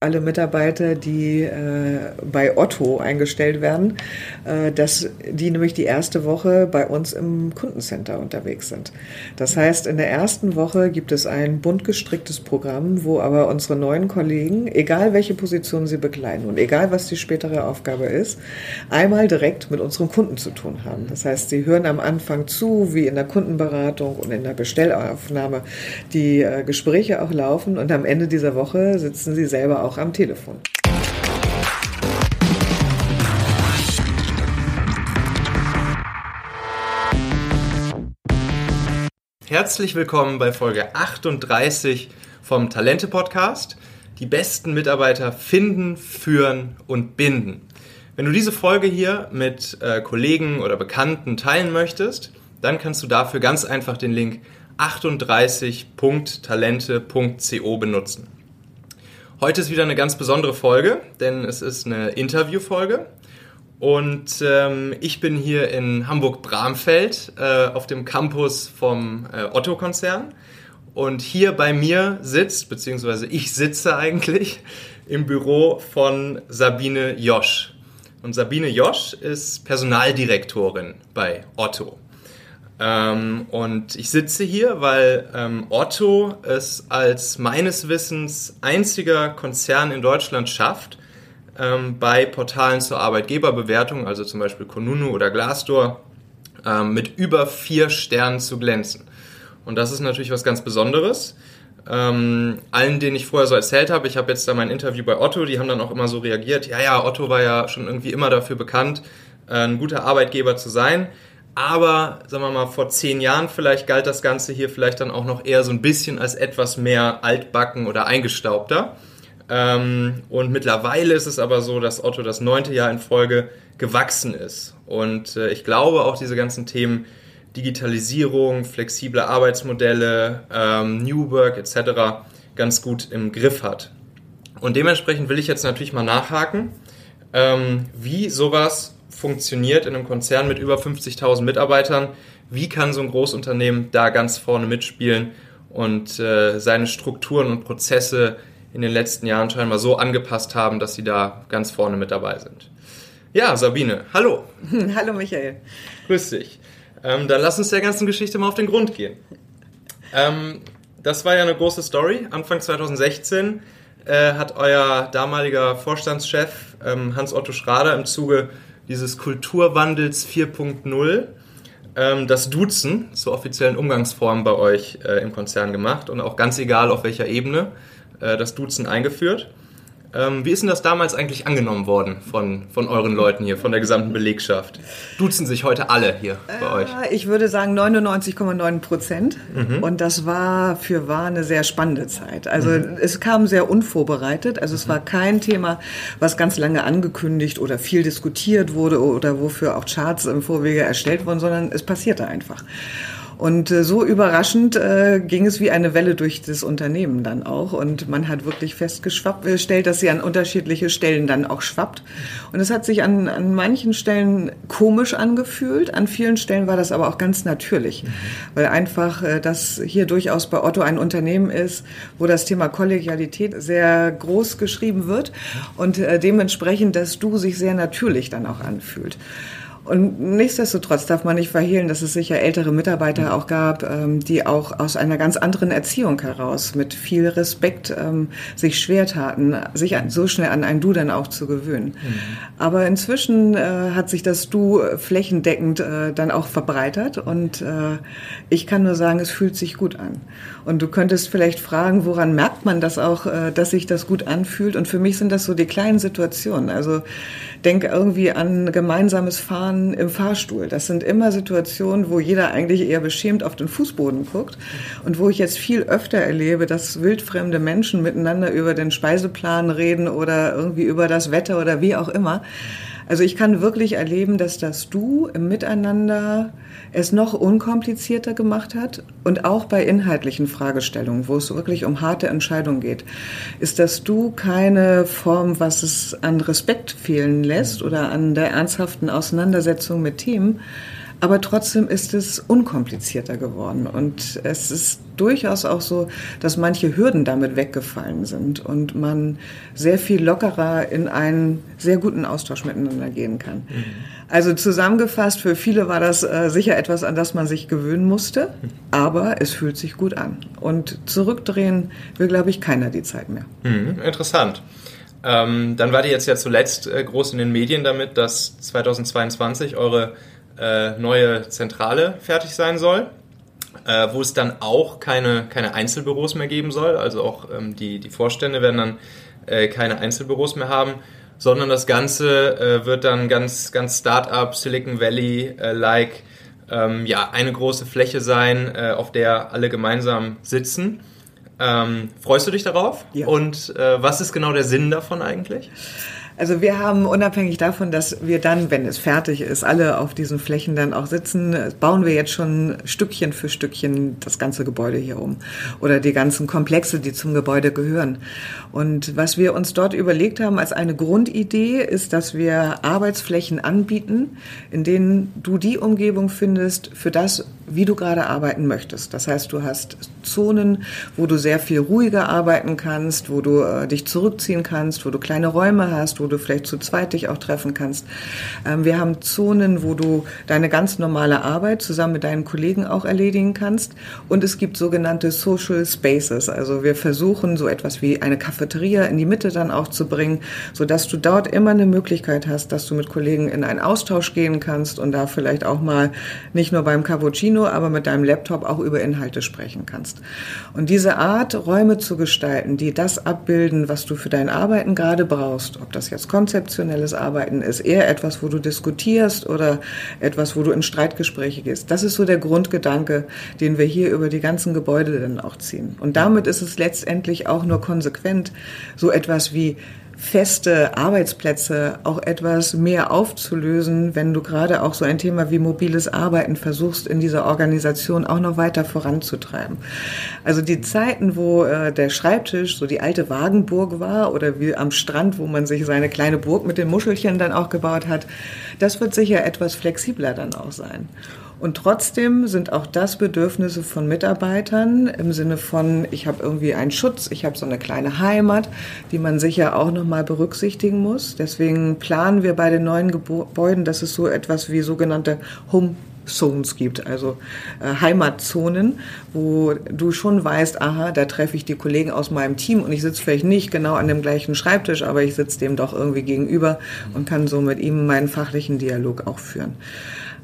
alle Mitarbeiter, die äh, bei Otto eingestellt werden, äh, dass die nämlich die erste Woche bei uns im Kundencenter unterwegs sind. Das heißt, in der ersten Woche gibt es ein bunt gestricktes Programm, wo aber unsere neuen Kollegen, egal welche Position sie bekleiden und egal was die spätere Aufgabe ist, einmal direkt mit unserem Kunden zu tun haben. Das heißt, sie hören am Anfang zu, wie in der Kundenberatung und in der Bestellaufnahme die äh, Gespräche auch laufen und am Ende dieser Woche sitzen sie selber auch am Telefon. Herzlich willkommen bei Folge 38 vom Talente Podcast. Die besten Mitarbeiter finden, führen und binden. Wenn du diese Folge hier mit äh, Kollegen oder Bekannten teilen möchtest, dann kannst du dafür ganz einfach den Link 38.talente.co benutzen. Heute ist wieder eine ganz besondere Folge, denn es ist eine Interviewfolge. Und ähm, ich bin hier in Hamburg-Bramfeld äh, auf dem Campus vom äh, Otto-Konzern. Und hier bei mir sitzt, beziehungsweise ich sitze eigentlich im Büro von Sabine Josch. Und Sabine Josch ist Personaldirektorin bei Otto. Ähm, und ich sitze hier, weil ähm, Otto es als meines Wissens einziger Konzern in Deutschland schafft, ähm, bei Portalen zur Arbeitgeberbewertung, also zum Beispiel Konunu oder Glassdoor, ähm, mit über vier Sternen zu glänzen. Und das ist natürlich was ganz Besonderes. Ähm, allen, denen ich vorher so erzählt habe, ich habe jetzt da mein Interview bei Otto, die haben dann auch immer so reagiert, ja, ja, Otto war ja schon irgendwie immer dafür bekannt, äh, ein guter Arbeitgeber zu sein. Aber, sagen wir mal, vor zehn Jahren vielleicht galt das Ganze hier vielleicht dann auch noch eher so ein bisschen als etwas mehr altbacken oder eingestaubter. Ähm, und mittlerweile ist es aber so, dass Otto das neunte Jahr in Folge gewachsen ist. Und äh, ich glaube auch diese ganzen Themen Digitalisierung, flexible Arbeitsmodelle, ähm, New Work etc. ganz gut im Griff hat. Und dementsprechend will ich jetzt natürlich mal nachhaken, ähm, wie sowas funktioniert in einem Konzern mit über 50.000 Mitarbeitern. Wie kann so ein Großunternehmen da ganz vorne mitspielen und äh, seine Strukturen und Prozesse in den letzten Jahren scheinbar so angepasst haben, dass sie da ganz vorne mit dabei sind? Ja, Sabine, hallo. Hallo Michael. Grüß dich. Ähm, dann lass uns der ganzen Geschichte mal auf den Grund gehen. Ähm, das war ja eine große Story. Anfang 2016 äh, hat euer damaliger Vorstandschef ähm, Hans-Otto Schrader im Zuge dieses Kulturwandels 4.0 ähm, das Duzen zur offiziellen Umgangsform bei euch äh, im Konzern gemacht und auch ganz egal auf welcher Ebene äh, das Duzen eingeführt. Ähm, wie ist denn das damals eigentlich angenommen worden von, von euren Leuten hier, von der gesamten Belegschaft? Duzen sich heute alle hier bei euch? Äh, ich würde sagen 99,9 Prozent. Mhm. Und das war für war eine sehr spannende Zeit. Also mhm. es kam sehr unvorbereitet. Also es war kein Thema, was ganz lange angekündigt oder viel diskutiert wurde oder wofür auch Charts im Vorwege erstellt wurden, sondern es passierte einfach. Und äh, so überraschend äh, ging es wie eine Welle durch das Unternehmen dann auch. Und man hat wirklich festgestellt, dass sie an unterschiedliche Stellen dann auch schwappt. Und es hat sich an, an manchen Stellen komisch angefühlt. An vielen Stellen war das aber auch ganz natürlich. Mhm. Weil einfach äh, das hier durchaus bei Otto ein Unternehmen ist, wo das Thema Kollegialität sehr groß geschrieben wird und äh, dementsprechend das Du sich sehr natürlich dann auch anfühlt. Und nichtsdestotrotz darf man nicht verhehlen, dass es sicher ältere Mitarbeiter auch gab, ähm, die auch aus einer ganz anderen Erziehung heraus mit viel Respekt ähm, sich schwer taten, sich so schnell an ein Du dann auch zu gewöhnen. Mhm. Aber inzwischen äh, hat sich das Du flächendeckend äh, dann auch verbreitert und äh, ich kann nur sagen, es fühlt sich gut an. Und du könntest vielleicht fragen, woran merkt man das auch, dass sich das gut anfühlt? Und für mich sind das so die kleinen Situationen. Also denke irgendwie an gemeinsames Fahren im Fahrstuhl. Das sind immer Situationen, wo jeder eigentlich eher beschämt auf den Fußboden guckt und wo ich jetzt viel öfter erlebe, dass wildfremde Menschen miteinander über den Speiseplan reden oder irgendwie über das Wetter oder wie auch immer. Also ich kann wirklich erleben, dass das Du im Miteinander es noch unkomplizierter gemacht hat und auch bei inhaltlichen Fragestellungen, wo es wirklich um harte Entscheidungen geht, ist das Du keine Form, was es an Respekt fehlen lässt oder an der ernsthaften Auseinandersetzung mit Themen, aber trotzdem ist es unkomplizierter geworden und es ist durchaus auch so, dass manche Hürden damit weggefallen sind und man sehr viel lockerer in einen sehr guten Austausch miteinander gehen kann. Mhm. Also zusammengefasst, für viele war das äh, sicher etwas, an das man sich gewöhnen musste, aber es fühlt sich gut an. Und zurückdrehen will, glaube ich, keiner die Zeit mehr. Mhm, interessant. Ähm, dann war die jetzt ja zuletzt äh, groß in den Medien damit, dass 2022 eure äh, neue Zentrale fertig sein soll, äh, wo es dann auch keine, keine Einzelbüros mehr geben soll. Also auch ähm, die, die Vorstände werden dann äh, keine Einzelbüros mehr haben sondern das Ganze äh, wird dann ganz, ganz Startup, Silicon Valley-like, äh, ähm, ja, eine große Fläche sein, äh, auf der alle gemeinsam sitzen. Ähm, freust du dich darauf? Ja. Und äh, was ist genau der Sinn davon eigentlich? Also wir haben unabhängig davon, dass wir dann, wenn es fertig ist, alle auf diesen Flächen dann auch sitzen, bauen wir jetzt schon Stückchen für Stückchen das ganze Gebäude hier um oder die ganzen Komplexe, die zum Gebäude gehören. Und was wir uns dort überlegt haben als eine Grundidee ist, dass wir Arbeitsflächen anbieten, in denen du die Umgebung findest für das, wie du gerade arbeiten möchtest. Das heißt, du hast Zonen, wo du sehr viel ruhiger arbeiten kannst, wo du äh, dich zurückziehen kannst, wo du kleine Räume hast, wo du vielleicht zu zweit dich auch treffen kannst. Ähm, wir haben Zonen, wo du deine ganz normale Arbeit zusammen mit deinen Kollegen auch erledigen kannst. Und es gibt sogenannte Social Spaces. Also wir versuchen so etwas wie eine Cafeteria in die Mitte dann auch zu bringen, sodass du dort immer eine Möglichkeit hast, dass du mit Kollegen in einen Austausch gehen kannst und da vielleicht auch mal nicht nur beim Cappuccino aber mit deinem Laptop auch über Inhalte sprechen kannst. Und diese Art, Räume zu gestalten, die das abbilden, was du für dein Arbeiten gerade brauchst, ob das jetzt konzeptionelles Arbeiten ist, eher etwas, wo du diskutierst oder etwas, wo du in Streitgespräche gehst, das ist so der Grundgedanke, den wir hier über die ganzen Gebäude dann auch ziehen. Und damit ist es letztendlich auch nur konsequent, so etwas wie feste Arbeitsplätze auch etwas mehr aufzulösen, wenn du gerade auch so ein Thema wie mobiles Arbeiten versuchst, in dieser Organisation auch noch weiter voranzutreiben. Also die Zeiten, wo äh, der Schreibtisch so die alte Wagenburg war oder wie am Strand, wo man sich seine kleine Burg mit den Muschelchen dann auch gebaut hat, das wird sicher etwas flexibler dann auch sein. Und trotzdem sind auch das Bedürfnisse von Mitarbeitern im Sinne von, ich habe irgendwie einen Schutz, ich habe so eine kleine Heimat, die man sicher auch nochmal berücksichtigen muss. Deswegen planen wir bei den neuen Gebäuden, dass es so etwas wie sogenannte Home Zones gibt, also äh, Heimatzonen, wo du schon weißt, aha, da treffe ich die Kollegen aus meinem Team und ich sitze vielleicht nicht genau an dem gleichen Schreibtisch, aber ich sitze dem doch irgendwie gegenüber und kann so mit ihm meinen fachlichen Dialog auch führen.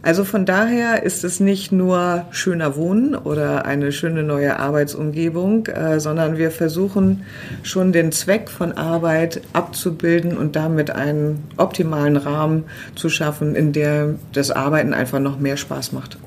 Also von daher ist es nicht nur schöner Wohnen oder eine schöne neue Arbeitsumgebung, äh, sondern wir versuchen schon den Zweck von Arbeit abzubilden und damit einen optimalen Rahmen zu schaffen, in der das Arbeiten einfach noch mehr Spaß macht.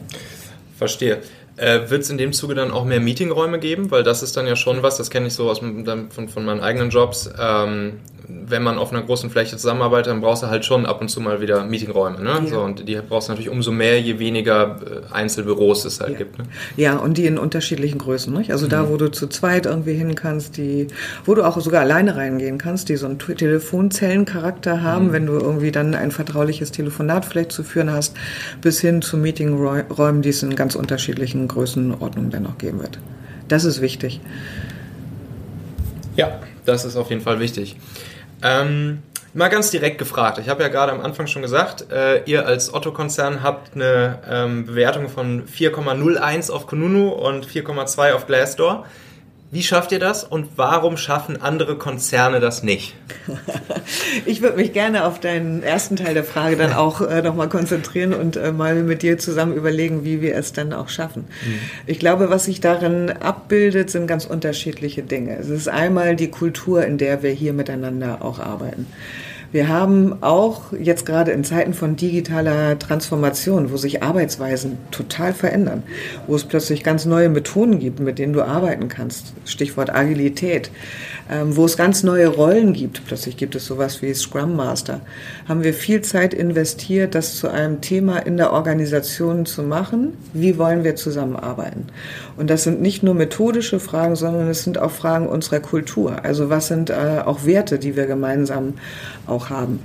Verstehe. Äh, Wird es in dem Zuge dann auch mehr Meetingräume geben? Weil das ist dann ja schon was, das kenne ich so aus von, von meinen eigenen Jobs. Ähm, wenn man auf einer großen Fläche zusammenarbeitet, dann brauchst du halt schon ab und zu mal wieder Meetingräume. Ne? Ja. So, und die brauchst du natürlich umso mehr, je weniger äh, Einzelbüros es halt ja. gibt. Ne? Ja, und die in unterschiedlichen Größen. Nicht? Also mhm. da, wo du zu zweit irgendwie hin kannst, die, wo du auch sogar alleine reingehen kannst, die so einen Telefonzellencharakter haben, mhm. wenn du irgendwie dann ein vertrauliches Telefonat vielleicht zu führen hast, bis hin zu Meetingräumen, die es in ganz unterschiedlichen Größenordnungen dann geben wird. Das ist wichtig. Ja, das ist auf jeden Fall wichtig. Ähm, mal ganz direkt gefragt. Ich habe ja gerade am Anfang schon gesagt, äh, ihr als Otto-Konzern habt eine ähm, Bewertung von 4,01 auf Kununu und 4,2 auf Glassdoor. Wie schafft ihr das und warum schaffen andere Konzerne das nicht? Ich würde mich gerne auf deinen ersten Teil der Frage dann auch äh, nochmal konzentrieren und äh, mal mit dir zusammen überlegen, wie wir es dann auch schaffen. Mhm. Ich glaube, was sich darin abbildet, sind ganz unterschiedliche Dinge. Es ist einmal die Kultur, in der wir hier miteinander auch arbeiten. Wir haben auch jetzt gerade in Zeiten von digitaler Transformation, wo sich Arbeitsweisen total verändern, wo es plötzlich ganz neue Methoden gibt, mit denen du arbeiten kannst. Stichwort Agilität ähm, wo es ganz neue Rollen gibt. Plötzlich gibt es sowas wie Scrum Master. Haben wir viel Zeit investiert, das zu einem Thema in der Organisation zu machen. Wie wollen wir zusammenarbeiten? Und das sind nicht nur methodische Fragen, sondern es sind auch Fragen unserer Kultur. Also was sind äh, auch Werte, die wir gemeinsam auch haben?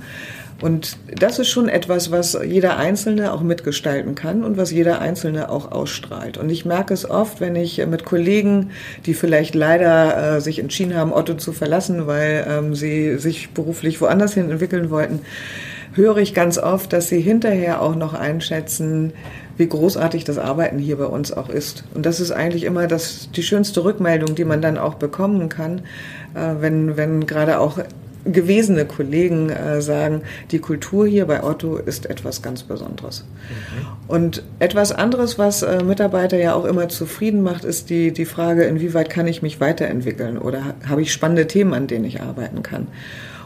Und das ist schon etwas, was jeder Einzelne auch mitgestalten kann und was jeder Einzelne auch ausstrahlt. Und ich merke es oft, wenn ich mit Kollegen, die vielleicht leider äh, sich entschieden haben, Otto zu verlassen, weil ähm, sie sich beruflich woanders hin entwickeln wollten, höre ich ganz oft, dass sie hinterher auch noch einschätzen, wie großartig das Arbeiten hier bei uns auch ist. Und das ist eigentlich immer das, die schönste Rückmeldung, die man dann auch bekommen kann, äh, wenn, wenn gerade auch gewesene Kollegen äh, sagen, die Kultur hier bei Otto ist etwas ganz Besonderes. Mhm. Und etwas anderes, was äh, Mitarbeiter ja auch immer zufrieden macht, ist die, die Frage, inwieweit kann ich mich weiterentwickeln oder habe ich spannende Themen, an denen ich arbeiten kann.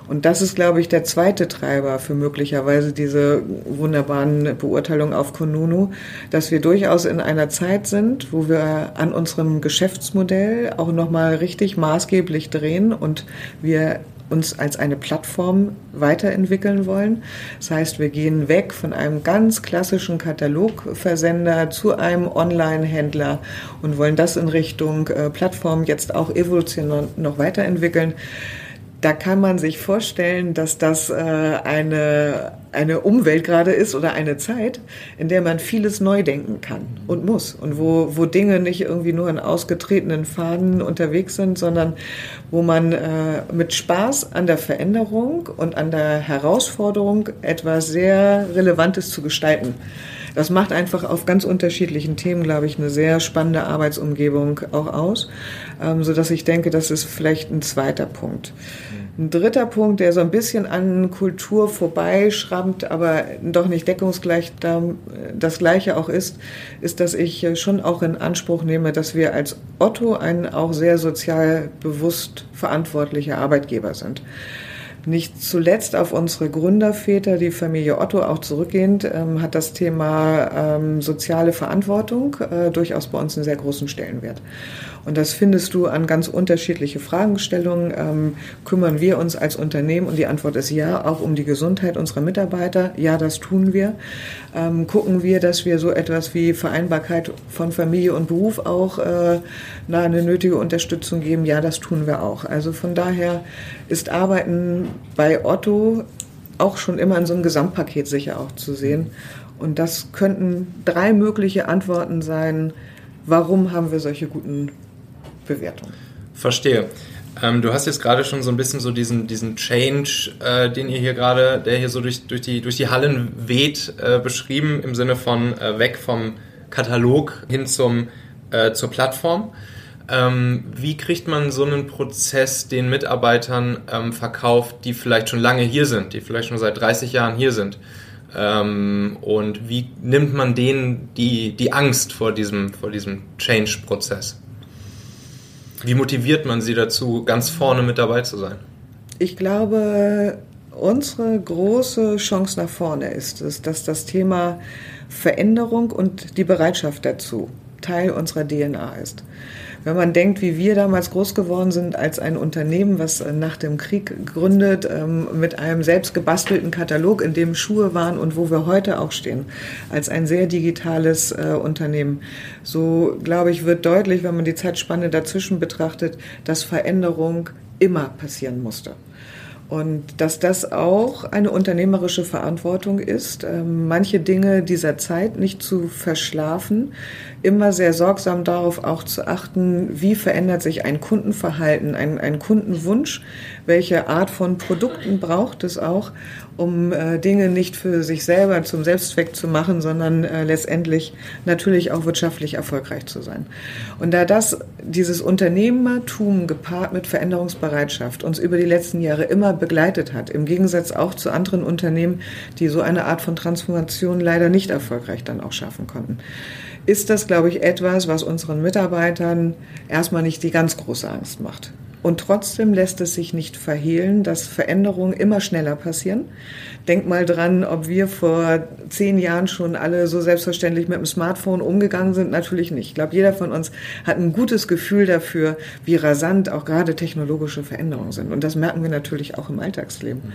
Und das ist, glaube ich, der zweite Treiber für möglicherweise diese wunderbaren Beurteilungen auf Konunu, dass wir durchaus in einer Zeit sind, wo wir an unserem Geschäftsmodell auch nochmal richtig maßgeblich drehen und wir uns als eine Plattform weiterentwickeln wollen. Das heißt, wir gehen weg von einem ganz klassischen Katalogversender zu einem Online-Händler und wollen das in Richtung äh, Plattform jetzt auch evolutionär noch weiterentwickeln da kann man sich vorstellen, dass das äh, eine, eine Umwelt gerade ist oder eine Zeit, in der man vieles neu denken kann und muss. Und wo, wo Dinge nicht irgendwie nur in ausgetretenen Faden unterwegs sind, sondern wo man äh, mit Spaß an der Veränderung und an der Herausforderung etwas sehr Relevantes zu gestalten. Das macht einfach auf ganz unterschiedlichen Themen, glaube ich, eine sehr spannende Arbeitsumgebung auch aus, ähm, so dass ich denke, das ist vielleicht ein zweiter Punkt. Ein dritter Punkt, der so ein bisschen an Kultur vorbeischrammt, aber doch nicht deckungsgleich das Gleiche auch ist, ist, dass ich schon auch in Anspruch nehme, dass wir als Otto ein auch sehr sozial bewusst verantwortlicher Arbeitgeber sind nicht zuletzt auf unsere Gründerväter, die Familie Otto auch zurückgehend, ähm, hat das Thema ähm, soziale Verantwortung äh, durchaus bei uns einen sehr großen Stellenwert. Und das findest du an ganz unterschiedliche Fragestellungen. Ähm, kümmern wir uns als Unternehmen? Und die Antwort ist ja, auch um die Gesundheit unserer Mitarbeiter. Ja, das tun wir. Ähm, gucken wir, dass wir so etwas wie Vereinbarkeit von Familie und Beruf auch äh, na, eine nötige Unterstützung geben? Ja, das tun wir auch. Also von daher ist Arbeiten bei Otto auch schon immer in so einem Gesamtpaket sicher auch zu sehen. Und das könnten drei mögliche Antworten sein, warum haben wir solche guten Bewertung. Verstehe. Ähm, du hast jetzt gerade schon so ein bisschen so diesen, diesen Change, äh, den ihr hier gerade, der hier so durch, durch, die, durch die Hallen weht, äh, beschrieben, im Sinne von äh, weg vom Katalog hin zum, äh, zur Plattform. Ähm, wie kriegt man so einen Prozess den Mitarbeitern ähm, verkauft, die vielleicht schon lange hier sind, die vielleicht schon seit 30 Jahren hier sind? Ähm, und wie nimmt man denen die, die Angst vor diesem, vor diesem Change-Prozess? Wie motiviert man sie dazu, ganz vorne mit dabei zu sein? Ich glaube, unsere große Chance nach vorne ist es, dass das Thema Veränderung und die Bereitschaft dazu Teil unserer DNA ist. Wenn man denkt, wie wir damals groß geworden sind als ein Unternehmen, was äh, nach dem Krieg gründet, ähm, mit einem selbst gebastelten Katalog, in dem Schuhe waren und wo wir heute auch stehen, als ein sehr digitales äh, Unternehmen, so glaube ich, wird deutlich, wenn man die Zeitspanne dazwischen betrachtet, dass Veränderung immer passieren musste. Und dass das auch eine unternehmerische Verantwortung ist, ähm, manche Dinge dieser Zeit nicht zu verschlafen, immer sehr sorgsam darauf auch zu achten, wie verändert sich ein Kundenverhalten, ein, ein Kundenwunsch, welche Art von Produkten braucht es auch, um äh, Dinge nicht für sich selber zum Selbstzweck zu machen, sondern äh, letztendlich natürlich auch wirtschaftlich erfolgreich zu sein. Und da das, dieses Unternehmertum gepaart mit Veränderungsbereitschaft uns über die letzten Jahre immer begleitet hat, im Gegensatz auch zu anderen Unternehmen, die so eine Art von Transformation leider nicht erfolgreich dann auch schaffen konnten, ist das, glaube ich, etwas, was unseren Mitarbeitern erstmal nicht die ganz große Angst macht. Und trotzdem lässt es sich nicht verhehlen, dass Veränderungen immer schneller passieren. Denk mal dran, ob wir vor zehn Jahren schon alle so selbstverständlich mit dem Smartphone umgegangen sind. Natürlich nicht. Ich glaube, jeder von uns hat ein gutes Gefühl dafür, wie rasant auch gerade technologische Veränderungen sind. Und das merken wir natürlich auch im Alltagsleben.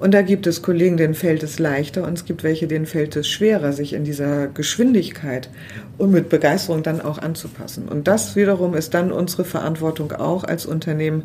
Und da gibt es Kollegen, denen fällt es leichter und es gibt welche, denen fällt es schwerer, sich in dieser Geschwindigkeit und mit Begeisterung dann auch anzupassen. Und das wiederum ist dann unsere Verantwortung auch als Unternehmen,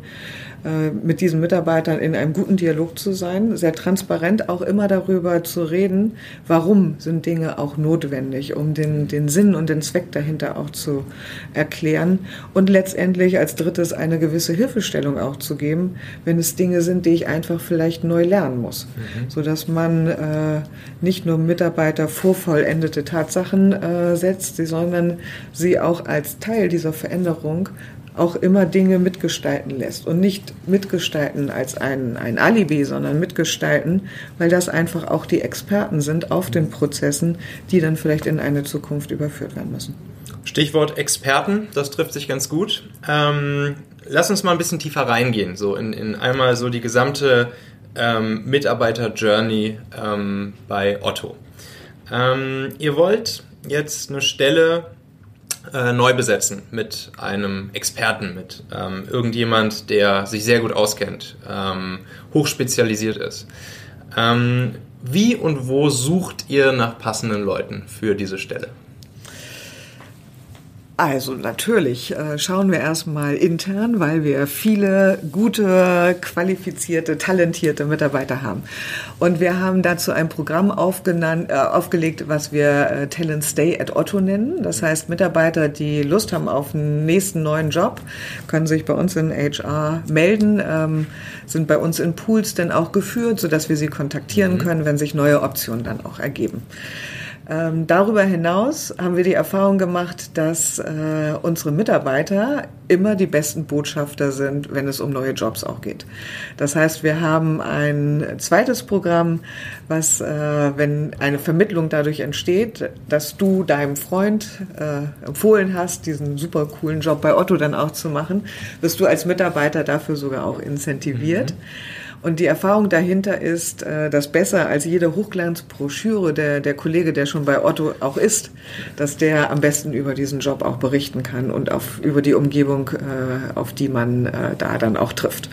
mit diesen Mitarbeitern in einem guten Dialog zu sein, sehr transparent auch immer darüber zu reden, warum sind Dinge auch notwendig, um den, den Sinn und den Zweck dahinter auch zu erklären und letztendlich als drittes eine gewisse Hilfestellung auch zu geben, wenn es Dinge sind, die ich einfach vielleicht neu lernen muss, mhm. so dass man äh, nicht nur Mitarbeiter vor vollendete Tatsachen äh, setzt, sondern sie auch als Teil dieser Veränderung auch immer Dinge mitgestalten lässt und nicht mitgestalten als ein, ein Alibi, sondern mitgestalten, weil das einfach auch die Experten sind auf den Prozessen, die dann vielleicht in eine Zukunft überführt werden müssen. Stichwort Experten, das trifft sich ganz gut. Ähm, lass uns mal ein bisschen tiefer reingehen, so in, in einmal so die gesamte ähm, Mitarbeiter-Journey ähm, bei Otto. Ähm, ihr wollt jetzt eine Stelle äh, neu besetzen mit einem Experten, mit ähm, irgendjemand, der sich sehr gut auskennt, ähm, hochspezialisiert ist. Ähm, wie und wo sucht ihr nach passenden Leuten für diese Stelle? Also natürlich äh, schauen wir erstmal intern, weil wir viele gute, qualifizierte, talentierte Mitarbeiter haben. Und wir haben dazu ein Programm äh, aufgelegt, was wir äh, Talent Stay at Otto nennen. Das heißt, Mitarbeiter, die Lust haben auf einen nächsten neuen Job, können sich bei uns in HR melden, ähm, sind bei uns in Pools dann auch geführt, sodass wir sie kontaktieren mhm. können, wenn sich neue Optionen dann auch ergeben. Ähm, darüber hinaus haben wir die Erfahrung gemacht, dass äh, unsere Mitarbeiter immer die besten Botschafter sind, wenn es um neue Jobs auch geht. Das heißt, wir haben ein zweites Programm, was, äh, wenn eine Vermittlung dadurch entsteht, dass du deinem Freund äh, empfohlen hast, diesen super coolen Job bei Otto dann auch zu machen, wirst du als Mitarbeiter dafür sogar auch incentiviert. Mhm. Und die Erfahrung dahinter ist, äh, dass besser als jede Hochglanzbroschüre der, der Kollege, der schon bei Otto auch ist, dass der am besten über diesen Job auch berichten kann und auf, über die Umgebung, äh, auf die man äh, da dann auch trifft.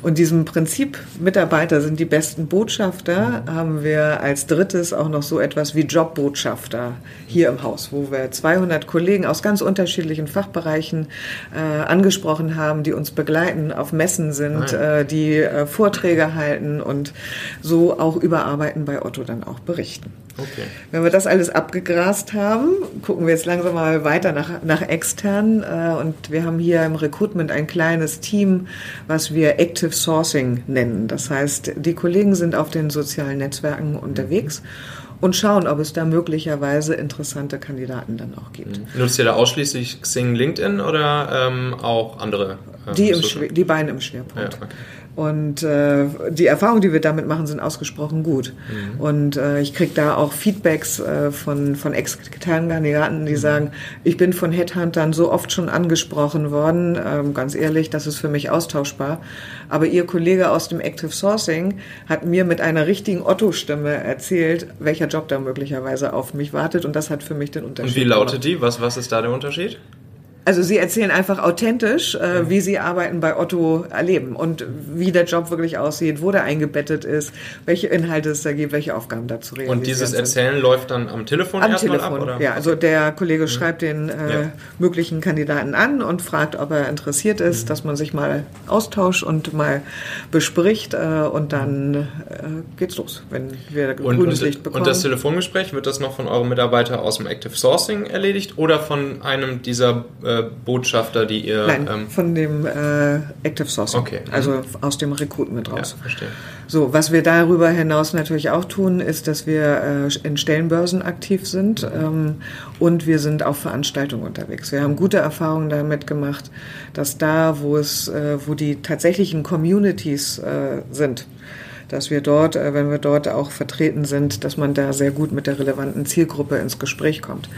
Und diesem Prinzip, Mitarbeiter sind die besten Botschafter, haben wir als drittes auch noch so etwas wie Jobbotschafter hier im Haus, wo wir 200 Kollegen aus ganz unterschiedlichen Fachbereichen äh, angesprochen haben, die uns begleiten, auf Messen sind, äh, die äh, Vorträge halten und so auch über Arbeiten bei Otto dann auch berichten. Okay. Wenn wir das alles abgegrast haben, gucken wir jetzt langsam mal weiter nach, nach extern. Äh, und wir haben hier im Recruitment ein kleines Team, was wir Active Sourcing nennen. Das heißt, die Kollegen sind auf den sozialen Netzwerken unterwegs. und schauen, ob es da möglicherweise interessante Kandidaten dann auch gibt. Mhm. Nutzt ihr da ausschließlich Xing, LinkedIn oder ähm, auch andere? Ähm, die, im die beiden im Schwerpunkt. Ja, okay. Und äh, die Erfahrungen, die wir damit machen, sind ausgesprochen gut. Mhm. Und äh, ich kriege da auch Feedbacks äh, von, von externen Kandidaten, die mhm. sagen, ich bin von Headhuntern so oft schon angesprochen worden, ähm, ganz ehrlich, das ist für mich austauschbar. Aber Ihr Kollege aus dem Active Sourcing hat mir mit einer richtigen Otto-Stimme erzählt, welcher Job da möglicherweise auf mich wartet. Und das hat für mich den Unterschied. Und wie lautet gemacht. die? Was, was ist da der Unterschied? Also sie erzählen einfach authentisch, äh, wie sie Arbeiten bei Otto erleben und wie der Job wirklich aussieht, wo der eingebettet ist, welche Inhalte es da gibt, welche Aufgaben dazu realisieren Und dieses Erzählen sind. läuft dann am Telefon am erstmal Telefon, ab? Oder? Ja, also der Kollege mhm. schreibt den äh, ja. möglichen Kandidaten an und fragt, ob er interessiert ist, mhm. dass man sich mal austauscht und mal bespricht äh, und dann äh, geht's los, wenn wir grünes Licht bekommen. Und das Telefongespräch, wird das noch von eurem Mitarbeiter aus dem Active Sourcing erledigt oder von einem dieser äh, Botschafter, die ihr. Nein, ähm, von dem äh, Active Sourcing. Okay. Also mhm. aus dem Recruitment raus. Ja, verstehe. So, was wir darüber hinaus natürlich auch tun, ist, dass wir äh, in Stellenbörsen aktiv sind ähm, und wir sind auf Veranstaltungen unterwegs. Wir haben gute Erfahrungen damit gemacht, dass da, wo es, äh, wo die tatsächlichen Communities äh, sind, dass wir dort, äh, wenn wir dort auch vertreten sind, dass man da sehr gut mit der relevanten Zielgruppe ins Gespräch kommt.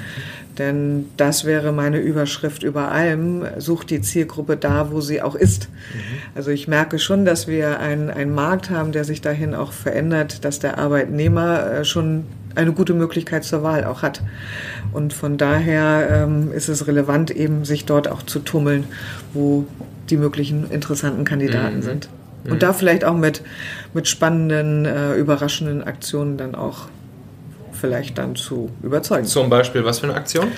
Denn das wäre meine Überschrift über allem. Sucht die Zielgruppe da, wo sie auch ist. Mhm. Also ich merke schon, dass wir einen, einen Markt haben, der sich dahin auch verändert, dass der Arbeitnehmer äh, schon eine gute Möglichkeit zur Wahl auch hat. Und von daher ähm, ist es relevant, eben sich dort auch zu tummeln, wo die möglichen interessanten Kandidaten mhm. sind. Mhm. Und da vielleicht auch mit, mit spannenden, äh, überraschenden Aktionen dann auch vielleicht dann zu überzeugen. Zum Beispiel, was für eine Aktion?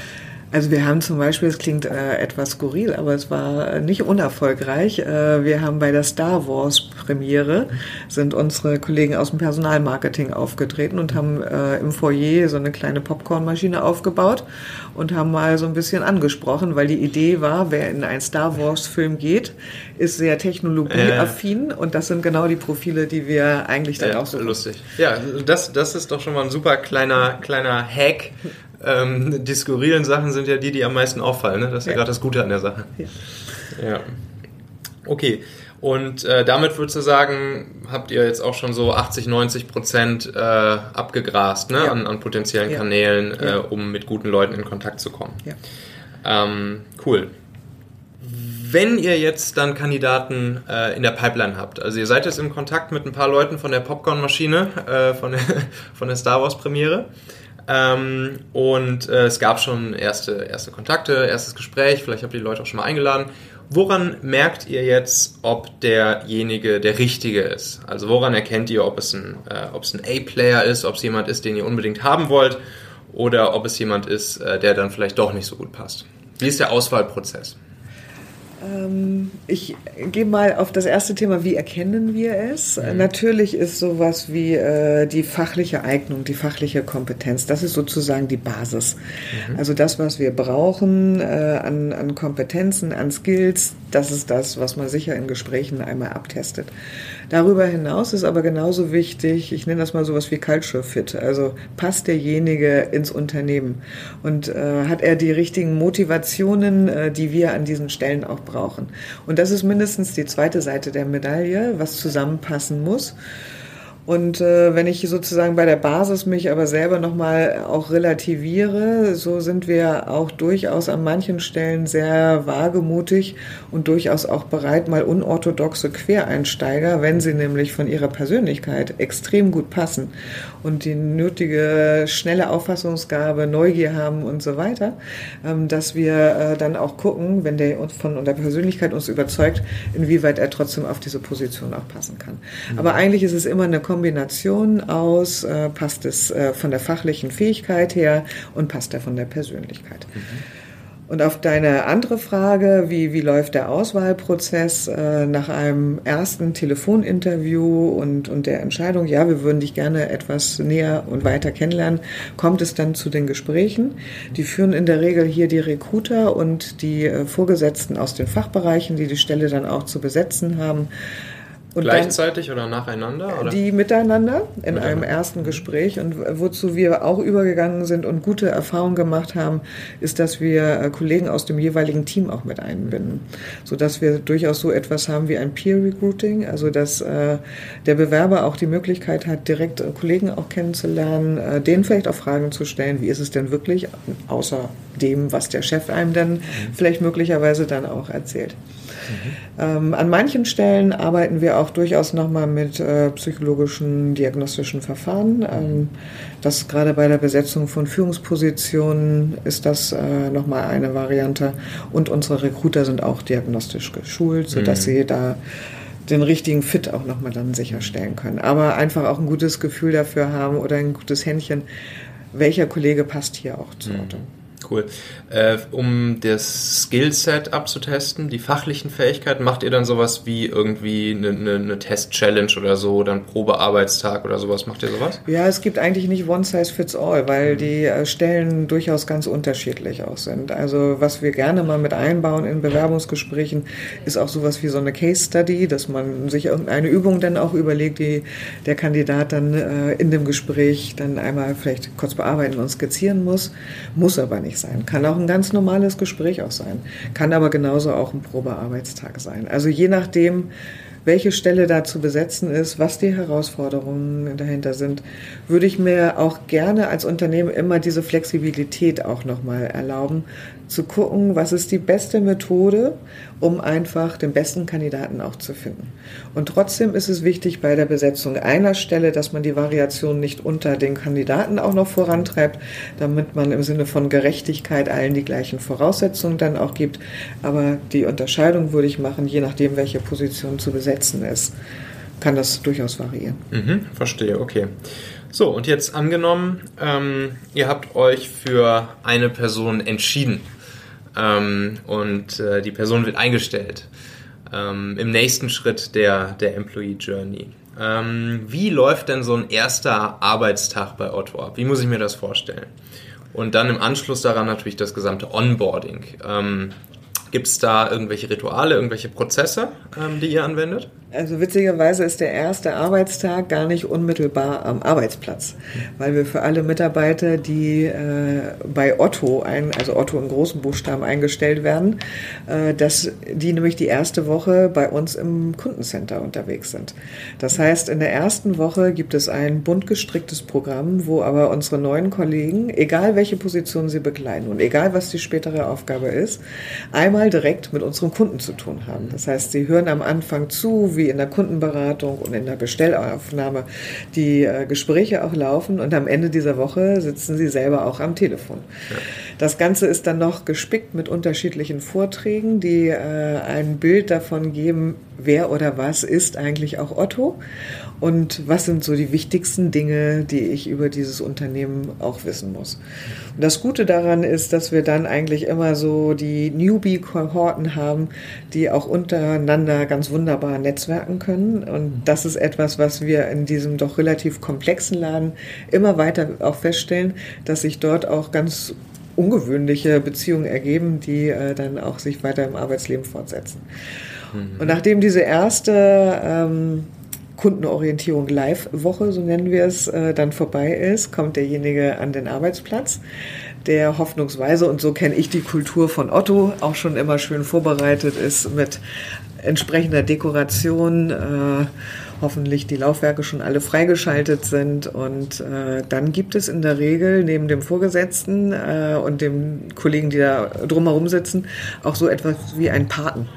Also wir haben zum Beispiel, es klingt äh, etwas skurril, aber es war nicht unerfolgreich. Äh, wir haben bei der Star Wars Premiere sind unsere Kollegen aus dem Personalmarketing aufgetreten und haben äh, im Foyer so eine kleine Popcornmaschine aufgebaut und haben mal so ein bisschen angesprochen, weil die Idee war, wer in einen Star Wars Film geht, ist sehr technologieaffin äh. und das sind genau die Profile, die wir eigentlich dann auch so lustig. Ja, das das ist doch schon mal ein super kleiner kleiner Hack ähm, die skurrilen Sachen sind ja die, die am meisten auffallen. Ne? Das ist ja, ja gerade das Gute an der Sache. Ja. ja. Okay. Und äh, damit würdest du sagen, habt ihr jetzt auch schon so 80, 90 Prozent äh, abgegrast ne? Ja. an, an potenziellen ja. Kanälen, äh, um mit guten Leuten in Kontakt zu kommen. Ja. Ähm, cool. Wenn ihr jetzt dann Kandidaten äh, in der Pipeline habt, also ihr seid jetzt im Kontakt mit ein paar Leuten von der Popcorn-Maschine, äh, von, der, von der Star Wars-Premiere, ähm, und äh, es gab schon erste, erste Kontakte, erstes Gespräch, vielleicht habt ihr die Leute auch schon mal eingeladen. Woran merkt ihr jetzt, ob derjenige der Richtige ist? Also woran erkennt ihr, ob es ein, äh, ein A-Player ist, ob es jemand ist, den ihr unbedingt haben wollt oder ob es jemand ist, äh, der dann vielleicht doch nicht so gut passt? Wie ist der Auswahlprozess? Ähm, ich gehe mal auf das erste Thema, wie erkennen wir es? Mhm. Natürlich ist sowas wie äh, die fachliche Eignung, die fachliche Kompetenz, das ist sozusagen die Basis. Mhm. Also das, was wir brauchen äh, an, an Kompetenzen, an Skills, das ist das, was man sicher in Gesprächen einmal abtestet. Darüber hinaus ist aber genauso wichtig, ich nenne das mal sowas wie Culture Fit. Also passt derjenige ins Unternehmen und äh, hat er die richtigen Motivationen, äh, die wir an diesen Stellen auch brauchen. Und das ist mindestens die zweite Seite der Medaille, was zusammenpassen muss. Und äh, wenn ich sozusagen bei der Basis mich aber selber nochmal auch relativiere, so sind wir auch durchaus an manchen Stellen sehr wagemutig und durchaus auch bereit, mal unorthodoxe Quereinsteiger, wenn sie nämlich von ihrer Persönlichkeit extrem gut passen und die nötige schnelle Auffassungsgabe, Neugier haben und so weiter, ähm, dass wir äh, dann auch gucken, wenn der uns von der Persönlichkeit uns überzeugt, inwieweit er trotzdem auf diese Position auch passen kann. Mhm. Aber eigentlich ist es immer eine Kombination aus, äh, passt es äh, von der fachlichen Fähigkeit her und passt er von der Persönlichkeit. Mhm. Und auf deine andere Frage, wie, wie läuft der Auswahlprozess äh, nach einem ersten Telefoninterview und, und der Entscheidung, ja, wir würden dich gerne etwas näher und weiter kennenlernen, kommt es dann zu den Gesprächen. Die führen in der Regel hier die Recruiter und die äh, Vorgesetzten aus den Fachbereichen, die die Stelle dann auch zu besetzen haben. Und Gleichzeitig oder nacheinander? Oder? Die miteinander in miteinander. einem ersten Gespräch. Und wozu wir auch übergegangen sind und gute Erfahrungen gemacht haben, ist, dass wir äh, Kollegen aus dem jeweiligen Team auch mit einbinden. Sodass wir durchaus so etwas haben wie ein Peer Recruiting, also dass äh, der Bewerber auch die Möglichkeit hat, direkt äh, Kollegen auch kennenzulernen, äh, denen vielleicht auch Fragen zu stellen, wie ist es denn wirklich, außer dem, was der Chef einem dann mhm. vielleicht möglicherweise dann auch erzählt. Ähm, an manchen Stellen arbeiten wir auch durchaus nochmal mit äh, psychologischen diagnostischen Verfahren. Ähm, das gerade bei der Besetzung von Führungspositionen ist das äh, nochmal eine Variante. Und unsere Recruiter sind auch diagnostisch geschult, sodass mhm. sie da den richtigen Fit auch nochmal dann sicherstellen können. Aber einfach auch ein gutes Gefühl dafür haben oder ein gutes Händchen, welcher Kollege passt hier auch zu. Mhm. Cool. Äh, um das Skillset abzutesten, die fachlichen Fähigkeiten, macht ihr dann sowas wie irgendwie eine, eine, eine Test-Challenge oder so, einen Probearbeitstag oder sowas? Macht ihr sowas? Ja, es gibt eigentlich nicht One Size Fits All, weil mhm. die äh, Stellen durchaus ganz unterschiedlich auch sind. Also was wir gerne mal mit einbauen in Bewerbungsgesprächen, ist auch sowas wie so eine Case Study, dass man sich irgendeine Übung dann auch überlegt, die der Kandidat dann äh, in dem Gespräch dann einmal vielleicht kurz bearbeiten und skizzieren muss, muss aber nicht sein. Kann auch ein ganz normales Gespräch auch sein. Kann aber genauso auch ein Probearbeitstag sein. Also je nachdem, welche Stelle da zu besetzen ist, was die Herausforderungen dahinter sind, würde ich mir auch gerne als Unternehmen immer diese Flexibilität auch nochmal erlauben, zu gucken, was ist die beste Methode, um einfach den besten Kandidaten auch zu finden. Und trotzdem ist es wichtig bei der Besetzung einer Stelle, dass man die Variation nicht unter den Kandidaten auch noch vorantreibt, damit man im Sinne von Gerechtigkeit allen die gleichen Voraussetzungen dann auch gibt. Aber die Unterscheidung würde ich machen, je nachdem, welche Position zu besetzen ist, kann das durchaus variieren. Mhm, verstehe, okay. So, und jetzt angenommen, ähm, ihr habt euch für eine Person entschieden ähm, und äh, die Person wird eingestellt ähm, im nächsten Schritt der, der Employee Journey. Ähm, wie läuft denn so ein erster Arbeitstag bei Otto ab? Wie muss ich mir das vorstellen? Und dann im Anschluss daran natürlich das gesamte Onboarding. Gibt es da irgendwelche Rituale, irgendwelche Prozesse, ähm, die ihr anwendet? Also witzigerweise ist der erste Arbeitstag gar nicht unmittelbar am Arbeitsplatz, weil wir für alle Mitarbeiter, die äh, bei Otto, ein, also Otto in großen Buchstaben eingestellt werden, äh, dass die nämlich die erste Woche bei uns im Kundencenter unterwegs sind. Das heißt, in der ersten Woche gibt es ein bunt gestricktes Programm, wo aber unsere neuen Kollegen, egal welche Position sie bekleiden und egal was die spätere Aufgabe ist, einmal direkt mit unseren Kunden zu tun haben. Das heißt, sie hören am Anfang zu, wie wie in der Kundenberatung und in der Bestellaufnahme die äh, Gespräche auch laufen und am Ende dieser Woche sitzen sie selber auch am Telefon. Ja. Das Ganze ist dann noch gespickt mit unterschiedlichen Vorträgen, die äh, ein Bild davon geben, wer oder was ist eigentlich auch Otto und was sind so die wichtigsten Dinge, die ich über dieses Unternehmen auch wissen muss. Und das Gute daran ist, dass wir dann eigentlich immer so die Newbie-Kohorten haben, die auch untereinander ganz wunderbar netzwerken können. Und das ist etwas, was wir in diesem doch relativ komplexen Laden immer weiter auch feststellen, dass sich dort auch ganz ungewöhnliche Beziehungen ergeben, die äh, dann auch sich weiter im Arbeitsleben fortsetzen. Mhm. Und nachdem diese erste ähm, Kundenorientierung Live-Woche, so nennen wir es, äh, dann vorbei ist, kommt derjenige an den Arbeitsplatz, der hoffnungsweise, und so kenne ich die Kultur von Otto, auch schon immer schön vorbereitet ist mit entsprechender Dekoration, äh, hoffentlich die Laufwerke schon alle freigeschaltet sind. Und äh, dann gibt es in der Regel neben dem Vorgesetzten äh, und dem Kollegen, die da drumherum sitzen, auch so etwas wie ein Paten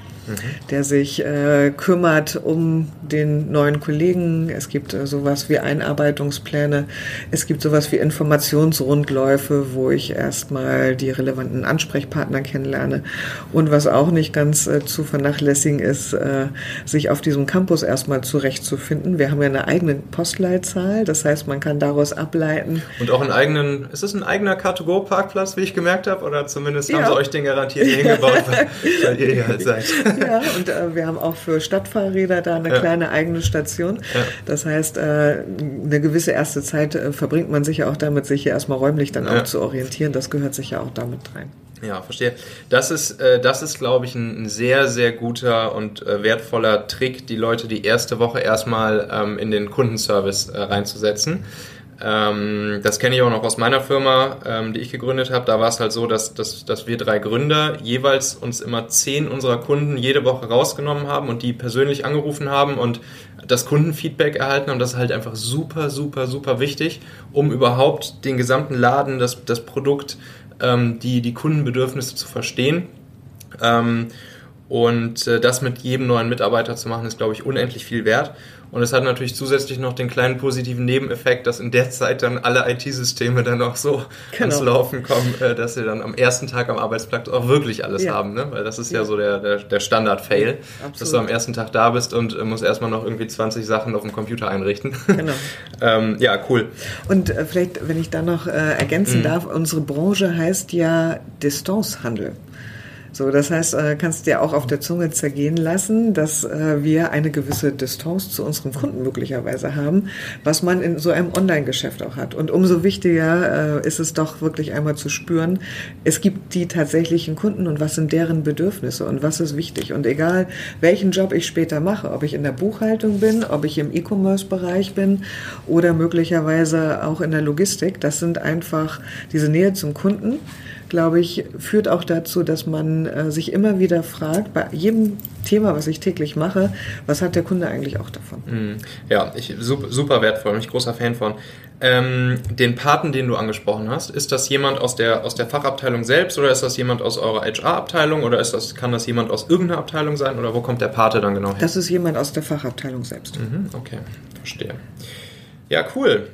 der sich äh, kümmert um den neuen Kollegen. Es gibt äh, sowas wie Einarbeitungspläne. Es gibt sowas wie Informationsrundläufe, wo ich erstmal die relevanten Ansprechpartner kennenlerne. Und was auch nicht ganz äh, zu vernachlässigen ist, äh, sich auf diesem Campus erstmal zurechtzufinden. Wir haben ja eine eigene Postleitzahl, das heißt, man kann daraus ableiten. Und auch einen eigenen, ist es ein eigener Car2Go-Parkplatz, wie ich gemerkt habe? Oder zumindest ja. haben sie euch den garantiert hingebaut, weil, weil ihr hier halt seid. Ja, und äh, wir haben auch für Stadtfahrräder da eine ja. kleine eigene Station. Ja. Das heißt, äh, eine gewisse erste Zeit äh, verbringt man sich ja auch damit, sich hier erstmal räumlich dann auch zu orientieren. Das gehört sicher auch damit rein. Ja, verstehe. Das ist, äh, das ist, glaube ich, ein, ein, sehr, sehr guter und äh, wertvoller Trick, die Leute die erste Woche erstmal ähm, in den Kundenservice äh, reinzusetzen. Ähm, das kenne ich auch noch aus meiner Firma, ähm, die ich gegründet habe. Da war es halt so, dass, dass, dass wir drei Gründer jeweils uns immer zehn unserer Kunden jede Woche rausgenommen haben und die persönlich angerufen haben und das Kundenfeedback erhalten haben. Das ist halt einfach super, super, super wichtig, um überhaupt den gesamten Laden, das, das Produkt, ähm, die, die Kundenbedürfnisse zu verstehen. Ähm, und äh, das mit jedem neuen Mitarbeiter zu machen, ist, glaube ich, unendlich viel wert. Und es hat natürlich zusätzlich noch den kleinen positiven Nebeneffekt, dass in der Zeit dann alle IT-Systeme dann auch so genau. ans Laufen kommen, äh, dass sie dann am ersten Tag am Arbeitsplatz auch wirklich alles ja. haben. Ne? Weil das ist ja, ja so der, der, der Standard-Fail, dass du am ersten Tag da bist und äh, musst erstmal noch irgendwie 20 Sachen auf dem Computer einrichten. Genau. ähm, ja, cool. Und äh, vielleicht, wenn ich da noch äh, ergänzen mhm. darf, unsere Branche heißt ja Distancehandel. So, das heißt, äh, kannst dir auch auf der Zunge zergehen lassen, dass äh, wir eine gewisse Distanz zu unserem Kunden möglicherweise haben, was man in so einem Online-Geschäft auch hat. Und umso wichtiger äh, ist es doch wirklich einmal zu spüren, es gibt die tatsächlichen Kunden und was sind deren Bedürfnisse und was ist wichtig. Und egal, welchen Job ich später mache, ob ich in der Buchhaltung bin, ob ich im E-Commerce-Bereich bin oder möglicherweise auch in der Logistik, das sind einfach diese Nähe zum Kunden glaube ich, führt auch dazu, dass man äh, sich immer wieder fragt, bei jedem Thema, was ich täglich mache, was hat der Kunde eigentlich auch davon? Mhm. Ja, ich, super, super wertvoll, bin ich großer Fan von. Ähm, den Paten, den du angesprochen hast, ist das jemand aus der, aus der Fachabteilung selbst oder ist das jemand aus eurer HR-Abteilung oder ist das, kann das jemand aus irgendeiner Abteilung sein oder wo kommt der Pate dann genau her? Das ist jemand aus der Fachabteilung selbst. Mhm, okay, verstehe. Ja, cool.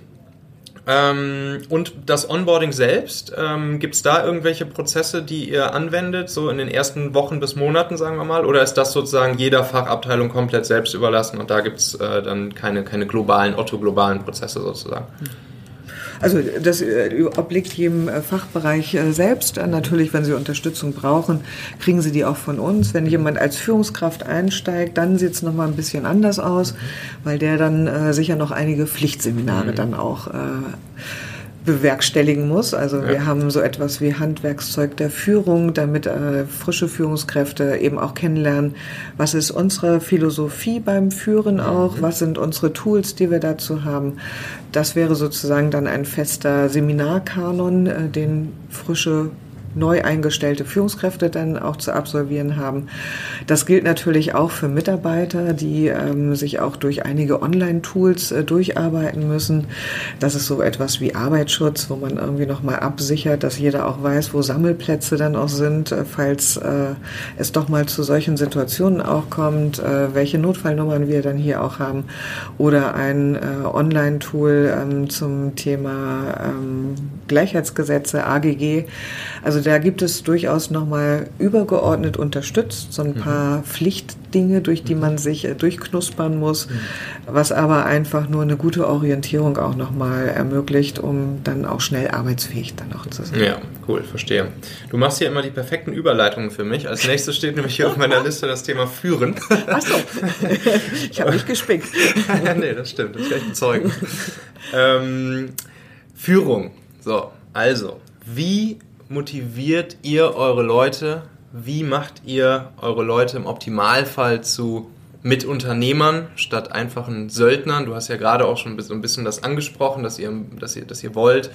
Ähm, und das Onboarding selbst, ähm, gibt es da irgendwelche Prozesse, die ihr anwendet, so in den ersten Wochen bis Monaten, sagen wir mal? Oder ist das sozusagen jeder Fachabteilung komplett selbst überlassen und da gibt es äh, dann keine, keine globalen, otto-globalen Prozesse sozusagen? Mhm. Also das äh, obliegt jedem äh, Fachbereich äh, selbst. Natürlich, wenn Sie Unterstützung brauchen, kriegen Sie die auch von uns. Wenn jemand als Führungskraft einsteigt, dann sieht es nochmal ein bisschen anders aus, weil der dann sicher noch einige Pflichtseminare mhm. dann auch bewerkstelligen muss. Also ja. wir haben so etwas wie Handwerkszeug der Führung, damit äh, frische Führungskräfte eben auch kennenlernen, was ist unsere Philosophie beim Führen auch, mhm. was sind unsere Tools, die wir dazu haben. Das wäre sozusagen dann ein fester Seminarkanon, äh, den frische neu eingestellte Führungskräfte dann auch zu absolvieren haben. Das gilt natürlich auch für Mitarbeiter, die ähm, sich auch durch einige Online-Tools äh, durcharbeiten müssen. Das ist so etwas wie Arbeitsschutz, wo man irgendwie nochmal absichert, dass jeder auch weiß, wo Sammelplätze dann auch sind, äh, falls äh, es doch mal zu solchen Situationen auch kommt, äh, welche Notfallnummern wir dann hier auch haben oder ein äh, Online-Tool ähm, zum Thema ähm, Gleichheitsgesetze, AGG. Also da gibt es durchaus nochmal übergeordnet unterstützt, so ein mhm. paar mhm. Pflichtdinge, durch die man sich äh, durchknuspern muss, mhm. was aber einfach nur eine gute Orientierung auch nochmal ermöglicht, um dann auch schnell arbeitsfähig dann auch zu sein. Ja, cool, verstehe. Du machst hier immer die perfekten Überleitungen für mich. Als nächstes steht nämlich hier auf meiner Liste das Thema Führen. Achso, ich habe nicht gespickt. nee, das stimmt, das kann ich bezeugen. ähm, Führung. So, also, wie motiviert ihr eure Leute? Wie macht ihr eure Leute im Optimalfall zu Mitunternehmern statt einfachen Söldnern? Du hast ja gerade auch schon so ein bisschen das angesprochen, dass ihr, dass ihr, dass ihr wollt,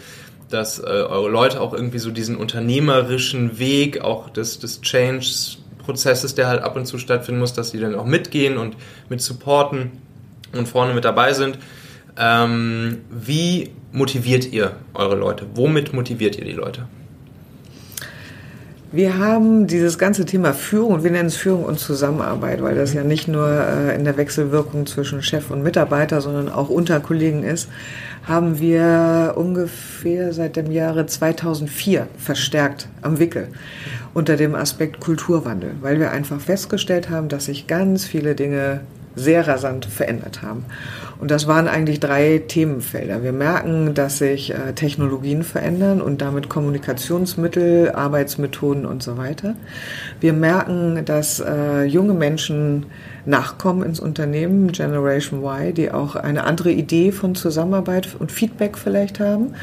dass äh, eure Leute auch irgendwie so diesen unternehmerischen Weg, auch des, des Change-Prozesses, der halt ab und zu stattfinden muss, dass sie dann auch mitgehen und mit supporten und vorne mit dabei sind. Ähm, wie motiviert ihr eure Leute? Womit motiviert ihr die Leute? Wir haben dieses ganze Thema Führung, und wir nennen es Führung und Zusammenarbeit, weil das ja nicht nur äh, in der Wechselwirkung zwischen Chef und Mitarbeiter, sondern auch unter Kollegen ist, haben wir ungefähr seit dem Jahre 2004 verstärkt am Wickel unter dem Aspekt Kulturwandel, weil wir einfach festgestellt haben, dass sich ganz viele Dinge sehr rasant verändert haben. Und das waren eigentlich drei Themenfelder. Wir merken, dass sich äh, Technologien verändern und damit Kommunikationsmittel, Arbeitsmethoden und so weiter. Wir merken, dass äh, junge Menschen nachkommen ins Unternehmen, Generation Y, die auch eine andere Idee von Zusammenarbeit und Feedback vielleicht haben.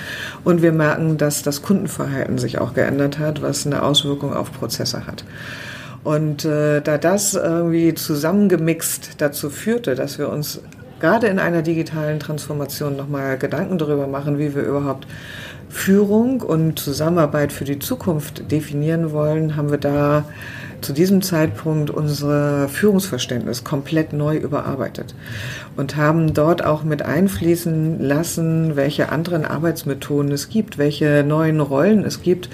Und wir merken, dass das Kundenverhalten sich auch geändert hat, was eine Auswirkung auf Prozesse hat. Und äh, da das irgendwie zusammengemixt dazu führte, dass wir uns gerade in einer digitalen Transformation nochmal Gedanken darüber machen, wie wir überhaupt Führung und Zusammenarbeit für die Zukunft definieren wollen, haben wir da zu diesem Zeitpunkt unser Führungsverständnis komplett neu überarbeitet und haben dort auch mit einfließen lassen, welche anderen Arbeitsmethoden es gibt, welche neuen Rollen es gibt.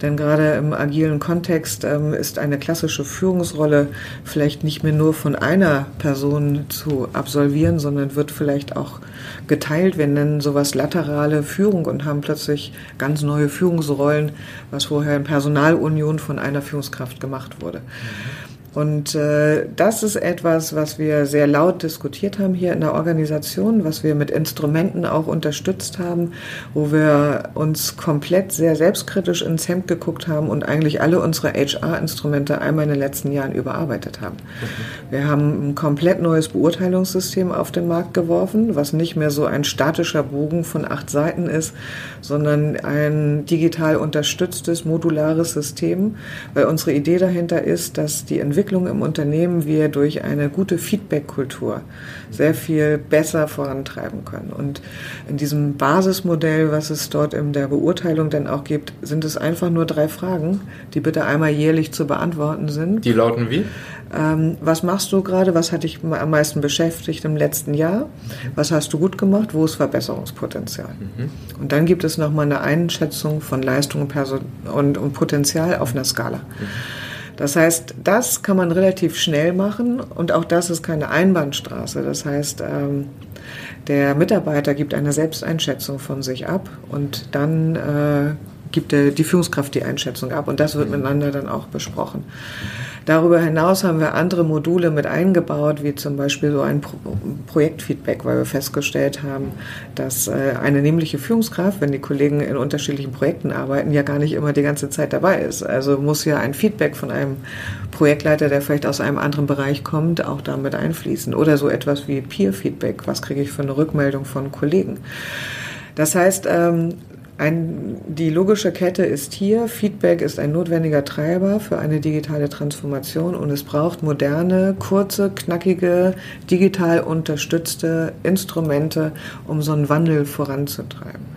Denn gerade im agilen Kontext ähm, ist eine klassische Führungsrolle vielleicht nicht mehr nur von einer Person zu absolvieren, sondern wird vielleicht auch geteilt. Wir nennen sowas laterale Führung und haben plötzlich ganz neue Führungsrollen, was vorher in Personalunion von einer Führungskraft gemacht wurde. Mhm. Und äh, das ist etwas, was wir sehr laut diskutiert haben hier in der Organisation, was wir mit Instrumenten auch unterstützt haben, wo wir uns komplett sehr selbstkritisch ins Hemd geguckt haben und eigentlich alle unsere HR-Instrumente einmal in den letzten Jahren überarbeitet haben. Mhm. Wir haben ein komplett neues Beurteilungssystem auf den Markt geworfen, was nicht mehr so ein statischer Bogen von acht Seiten ist, sondern ein digital unterstütztes, modulares System, weil unsere Idee dahinter ist, dass die Entwicklung Entwicklung im Unternehmen wir durch eine gute Feedback-Kultur sehr viel besser vorantreiben können. Und in diesem Basismodell, was es dort in der Beurteilung dann auch gibt, sind es einfach nur drei Fragen, die bitte einmal jährlich zu beantworten sind. Die lauten wie? Ähm, was machst du gerade? Was hat dich am meisten beschäftigt im letzten Jahr? Was hast du gut gemacht? Wo ist Verbesserungspotenzial? Mhm. Und dann gibt es nochmal eine Einschätzung von Leistung und, und, Potenzial auf einer Skala. Mhm. Das heißt, das kann man relativ schnell machen und auch das ist keine Einbahnstraße. Das heißt, ähm, der Mitarbeiter gibt eine Selbsteinschätzung von sich ab und dann gibt die Führungskraft die Einschätzung ab und das wird miteinander dann auch besprochen. Darüber hinaus haben wir andere Module mit eingebaut, wie zum Beispiel so ein Pro Projektfeedback, weil wir festgestellt haben, dass äh, eine nämliche Führungskraft, wenn die Kollegen in unterschiedlichen Projekten arbeiten, ja gar nicht immer die ganze Zeit dabei ist. Also muss ja ein Feedback von einem Projektleiter, der vielleicht aus einem anderen Bereich kommt, auch damit einfließen. Oder so etwas wie Peer-Feedback. Was kriege ich für eine Rückmeldung von Kollegen? Das heißt, ähm, ein, die logische Kette ist hier, Feedback ist ein notwendiger Treiber für eine digitale Transformation und es braucht moderne, kurze, knackige, digital unterstützte Instrumente, um so einen Wandel voranzutreiben.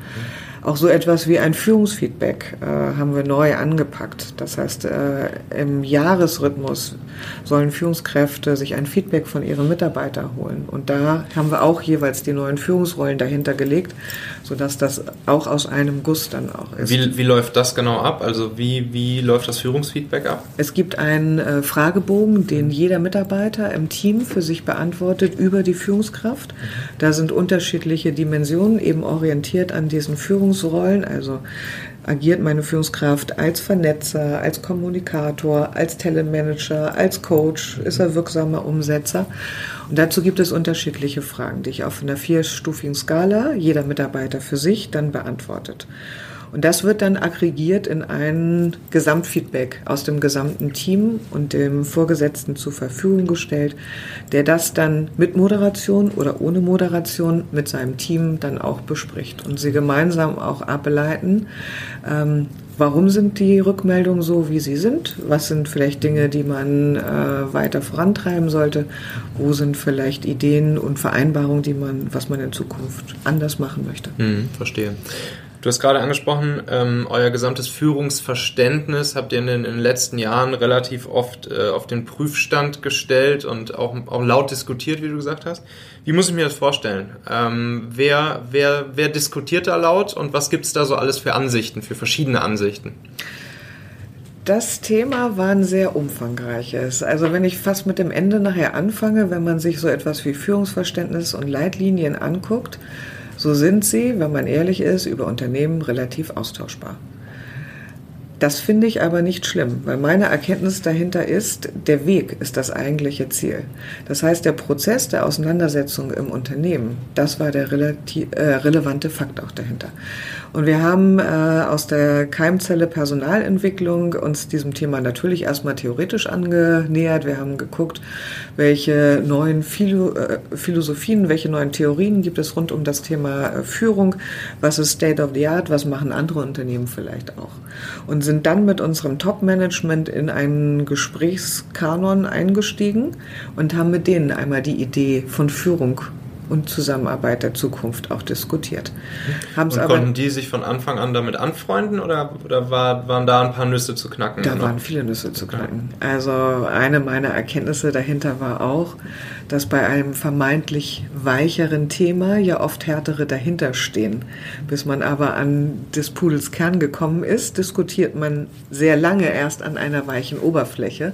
Auch so etwas wie ein Führungsfeedback äh, haben wir neu angepackt. Das heißt, äh, im Jahresrhythmus sollen Führungskräfte sich ein Feedback von ihren Mitarbeitern holen. Und da haben wir auch jeweils die neuen Führungsrollen dahinter gelegt, sodass das auch aus einem Guss dann auch ist. Wie, wie läuft das genau ab? Also wie, wie läuft das Führungsfeedback ab? Es gibt einen äh, Fragebogen, den jeder Mitarbeiter im Team für sich beantwortet über die Führungskraft. Da sind unterschiedliche Dimensionen eben orientiert an diesen Führungsrollen. Also agiert meine Führungskraft als Vernetzer, als Kommunikator, als Telemanager, als Coach, ist er wirksamer Umsetzer. Und dazu gibt es unterschiedliche Fragen, die ich auf einer vierstufigen Skala, jeder Mitarbeiter für sich, dann beantwortet. Und das wird dann aggregiert in ein Gesamtfeedback aus dem gesamten Team und dem Vorgesetzten zur Verfügung gestellt, der das dann mit Moderation oder ohne Moderation mit seinem Team dann auch bespricht und sie gemeinsam auch ableiten, ähm, Warum sind die Rückmeldungen so, wie sie sind? Was sind vielleicht Dinge, die man äh, weiter vorantreiben sollte? Wo sind vielleicht Ideen und Vereinbarungen, die man, was man in Zukunft anders machen möchte? Hm, verstehe. Du hast gerade angesprochen, ähm, euer gesamtes Führungsverständnis habt ihr in den, in den letzten Jahren relativ oft äh, auf den Prüfstand gestellt und auch, auch laut diskutiert, wie du gesagt hast. Wie muss ich mir das vorstellen? Ähm, wer, wer, wer diskutiert da laut und was gibt es da so alles für Ansichten, für verschiedene Ansichten? Das Thema war ein sehr umfangreiches. Also wenn ich fast mit dem Ende nachher anfange, wenn man sich so etwas wie Führungsverständnis und Leitlinien anguckt, so sind sie, wenn man ehrlich ist, über Unternehmen relativ austauschbar. Das finde ich aber nicht schlimm, weil meine Erkenntnis dahinter ist, der Weg ist das eigentliche Ziel. Das heißt, der Prozess der Auseinandersetzung im Unternehmen, das war der relativ, äh, relevante Fakt auch dahinter. Und wir haben äh, aus der Keimzelle Personalentwicklung uns diesem Thema natürlich erstmal theoretisch angenähert. Wir haben geguckt, welche neuen Philo äh, Philosophien, welche neuen Theorien gibt es rund um das Thema äh, Führung, was ist State of the Art, was machen andere Unternehmen vielleicht auch. Und sind dann mit unserem Top-Management in einen Gesprächskanon eingestiegen und haben mit denen einmal die Idee von Führung und Zusammenarbeit der Zukunft auch diskutiert. Haben's und konnten die sich von Anfang an damit anfreunden oder, oder war, waren da ein paar Nüsse zu knacken? Da waren viele Nüsse zu knacken. Also eine meiner Erkenntnisse dahinter war auch, dass bei einem vermeintlich weicheren Thema ja oft härtere dahinter stehen. Bis man aber an des Pudels Kern gekommen ist, diskutiert man sehr lange erst an einer weichen Oberfläche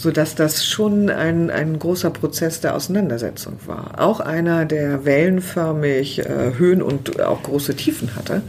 so dass das schon ein, ein großer Prozess der Auseinandersetzung war. Auch einer, der wellenförmig äh, Höhen und auch große Tiefen hatte.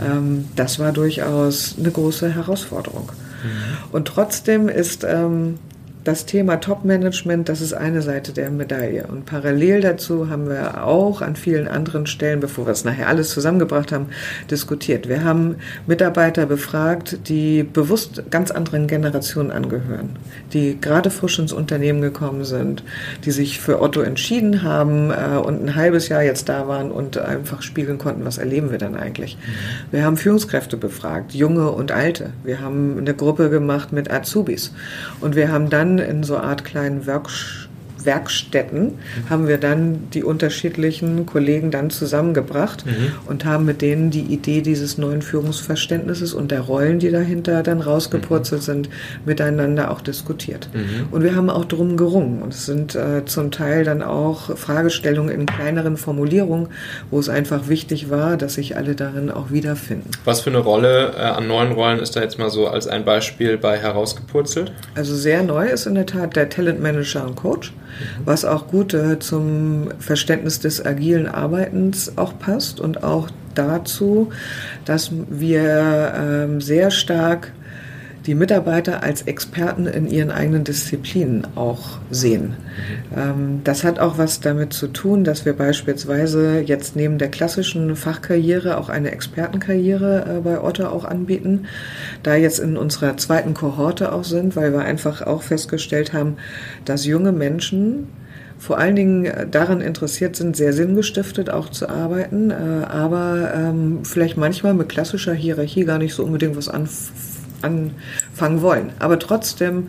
Ähm, das war durchaus eine große Herausforderung. Mhm. Und trotzdem ist ähm, das Thema Top-Management, das ist eine Seite der Medaille. Und parallel dazu haben wir auch an vielen anderen Stellen, bevor wir es nachher alles zusammengebracht haben, diskutiert. Wir haben Mitarbeiter befragt, die bewusst ganz anderen Generationen angehören, die gerade frisch ins Unternehmen gekommen sind, die sich für Otto entschieden haben äh, und ein halbes Jahr jetzt da waren und einfach spiegeln konnten, was erleben wir dann eigentlich. Mhm. Wir haben Führungskräfte befragt, junge und alte. Wir haben eine Gruppe gemacht mit Azubis. Und wir haben dann dann in so Art kleinen Workshops Werkstätten haben wir dann die unterschiedlichen Kollegen dann zusammengebracht mhm. und haben mit denen die Idee dieses neuen Führungsverständnisses und der Rollen, die dahinter dann rausgepurzelt mhm. sind, miteinander auch diskutiert. Mhm. Und wir haben auch drum gerungen. Und es sind äh, zum Teil dann auch Fragestellungen in kleineren Formulierungen, wo es einfach wichtig war, dass sich alle darin auch wiederfinden. Was für eine Rolle äh, an neuen Rollen ist da jetzt mal so als ein Beispiel bei herausgepurzelt? Also sehr neu ist in der Tat der Talent Manager und Coach was auch gut äh, zum Verständnis des agilen Arbeitens auch passt und auch dazu, dass wir ähm, sehr stark die Mitarbeiter als Experten in ihren eigenen Disziplinen auch sehen. Mhm. das hat auch was damit zu tun, dass wir beispielsweise jetzt neben der klassischen Fachkarriere auch eine Expertenkarriere äh, bei Otto auch anbieten. Da jetzt in unserer zweiten Kohorte auch sind, weil wir einfach auch festgestellt haben, dass junge Menschen vor allen Dingen daran interessiert sind, sehr sinngestiftet auch zu arbeiten, äh, aber ähm, vielleicht manchmal mit klassischer Hierarchie gar nicht so unbedingt was anfangen anfangen wollen, aber trotzdem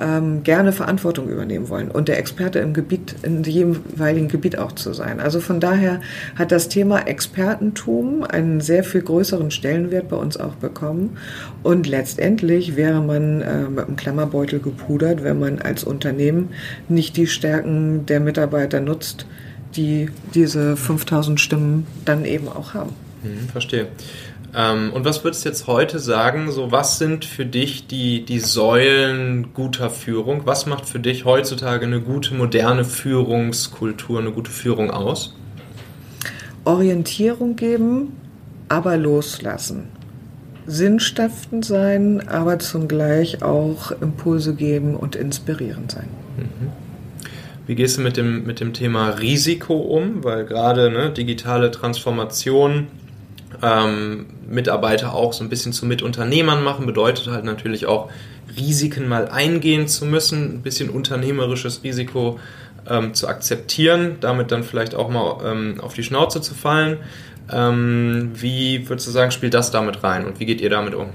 ähm, gerne Verantwortung übernehmen wollen und der Experte im Gebiet, in jedem jeweiligen Gebiet auch zu sein. Also von daher hat das Thema Expertentum einen sehr viel größeren Stellenwert bei uns auch bekommen und letztendlich wäre man äh, mit einem Klammerbeutel gepudert, wenn man als Unternehmen nicht die Stärken der Mitarbeiter nutzt, die diese 5000 Stimmen dann eben auch haben. Hm, verstehe. Ähm, und was würdest du jetzt heute sagen? So, was sind für dich die, die Säulen guter Führung? Was macht für dich heutzutage eine gute, moderne Führungskultur, eine gute Führung aus? Orientierung geben, aber loslassen. Sinnstiftend sein, aber zugleich auch Impulse geben und inspirierend sein. Mhm. Wie gehst du mit dem, mit dem Thema Risiko um? Weil gerade ne, digitale Transformation ähm, Mitarbeiter auch so ein bisschen zu Mitunternehmern machen, bedeutet halt natürlich auch Risiken mal eingehen zu müssen, ein bisschen unternehmerisches Risiko ähm, zu akzeptieren, damit dann vielleicht auch mal ähm, auf die Schnauze zu fallen. Ähm, wie würdest du sagen, spielt das damit rein und wie geht ihr damit um?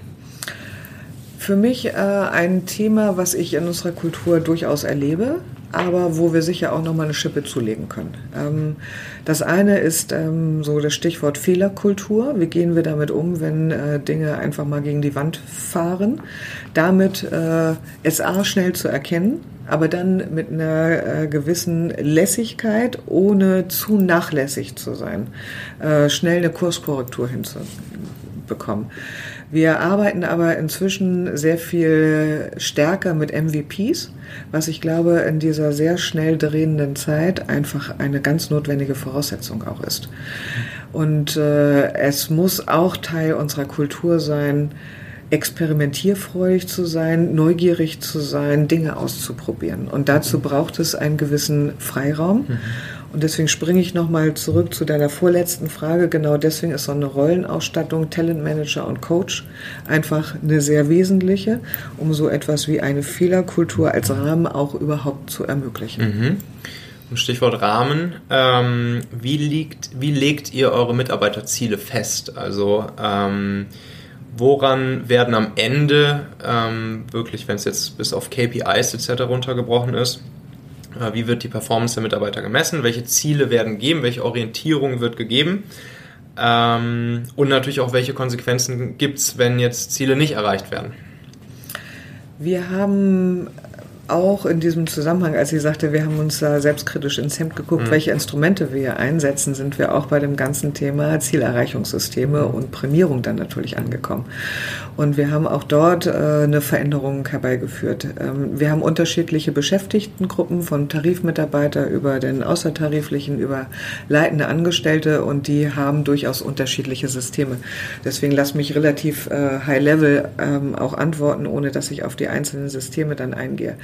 Für mich äh, ein Thema, was ich in unserer Kultur durchaus erlebe, aber wo wir sicher auch nochmal eine Schippe zulegen können. Ähm, das eine ist ähm, so das Stichwort Fehlerkultur. Wie gehen wir damit um, wenn äh, Dinge einfach mal gegen die Wand fahren? Damit äh, es A schnell zu erkennen, aber dann mit einer äh, gewissen Lässigkeit, ohne zu nachlässig zu sein, äh, schnell eine Kurskorrektur hinzubekommen. Wir arbeiten aber inzwischen sehr viel stärker mit MVPs, was ich glaube in dieser sehr schnell drehenden Zeit einfach eine ganz notwendige Voraussetzung auch ist. Und äh, es muss auch Teil unserer Kultur sein, experimentierfreudig zu sein, neugierig zu sein, Dinge auszuprobieren. Und dazu braucht es einen gewissen Freiraum. Mhm. Und deswegen springe ich nochmal zurück zu deiner vorletzten Frage. Genau deswegen ist so eine Rollenausstattung Talentmanager und Coach einfach eine sehr wesentliche, um so etwas wie eine Fehlerkultur als Rahmen auch überhaupt zu ermöglichen. Mhm. Stichwort Rahmen. Ähm, wie, liegt, wie legt ihr eure Mitarbeiterziele fest? Also ähm, woran werden am Ende ähm, wirklich, wenn es jetzt bis auf KPIs etc. runtergebrochen ist, wie wird die Performance der Mitarbeiter gemessen? Welche Ziele werden gegeben? Welche Orientierung wird gegeben? Ähm, und natürlich auch, welche Konsequenzen gibt es, wenn jetzt Ziele nicht erreicht werden? Wir haben auch in diesem Zusammenhang, als sie sagte, wir haben uns da selbstkritisch ins Hemd geguckt, mhm. welche Instrumente wir hier einsetzen, sind wir auch bei dem ganzen Thema Zielerreichungssysteme und Prämierung dann natürlich angekommen. Und wir haben auch dort äh, eine Veränderung herbeigeführt. Ähm, wir haben unterschiedliche Beschäftigtengruppen von Tarifmitarbeiter über den außertariflichen, über leitende Angestellte und die haben durchaus unterschiedliche Systeme. Deswegen lass mich relativ äh, high level ähm, auch antworten, ohne dass ich auf die einzelnen Systeme dann eingehe.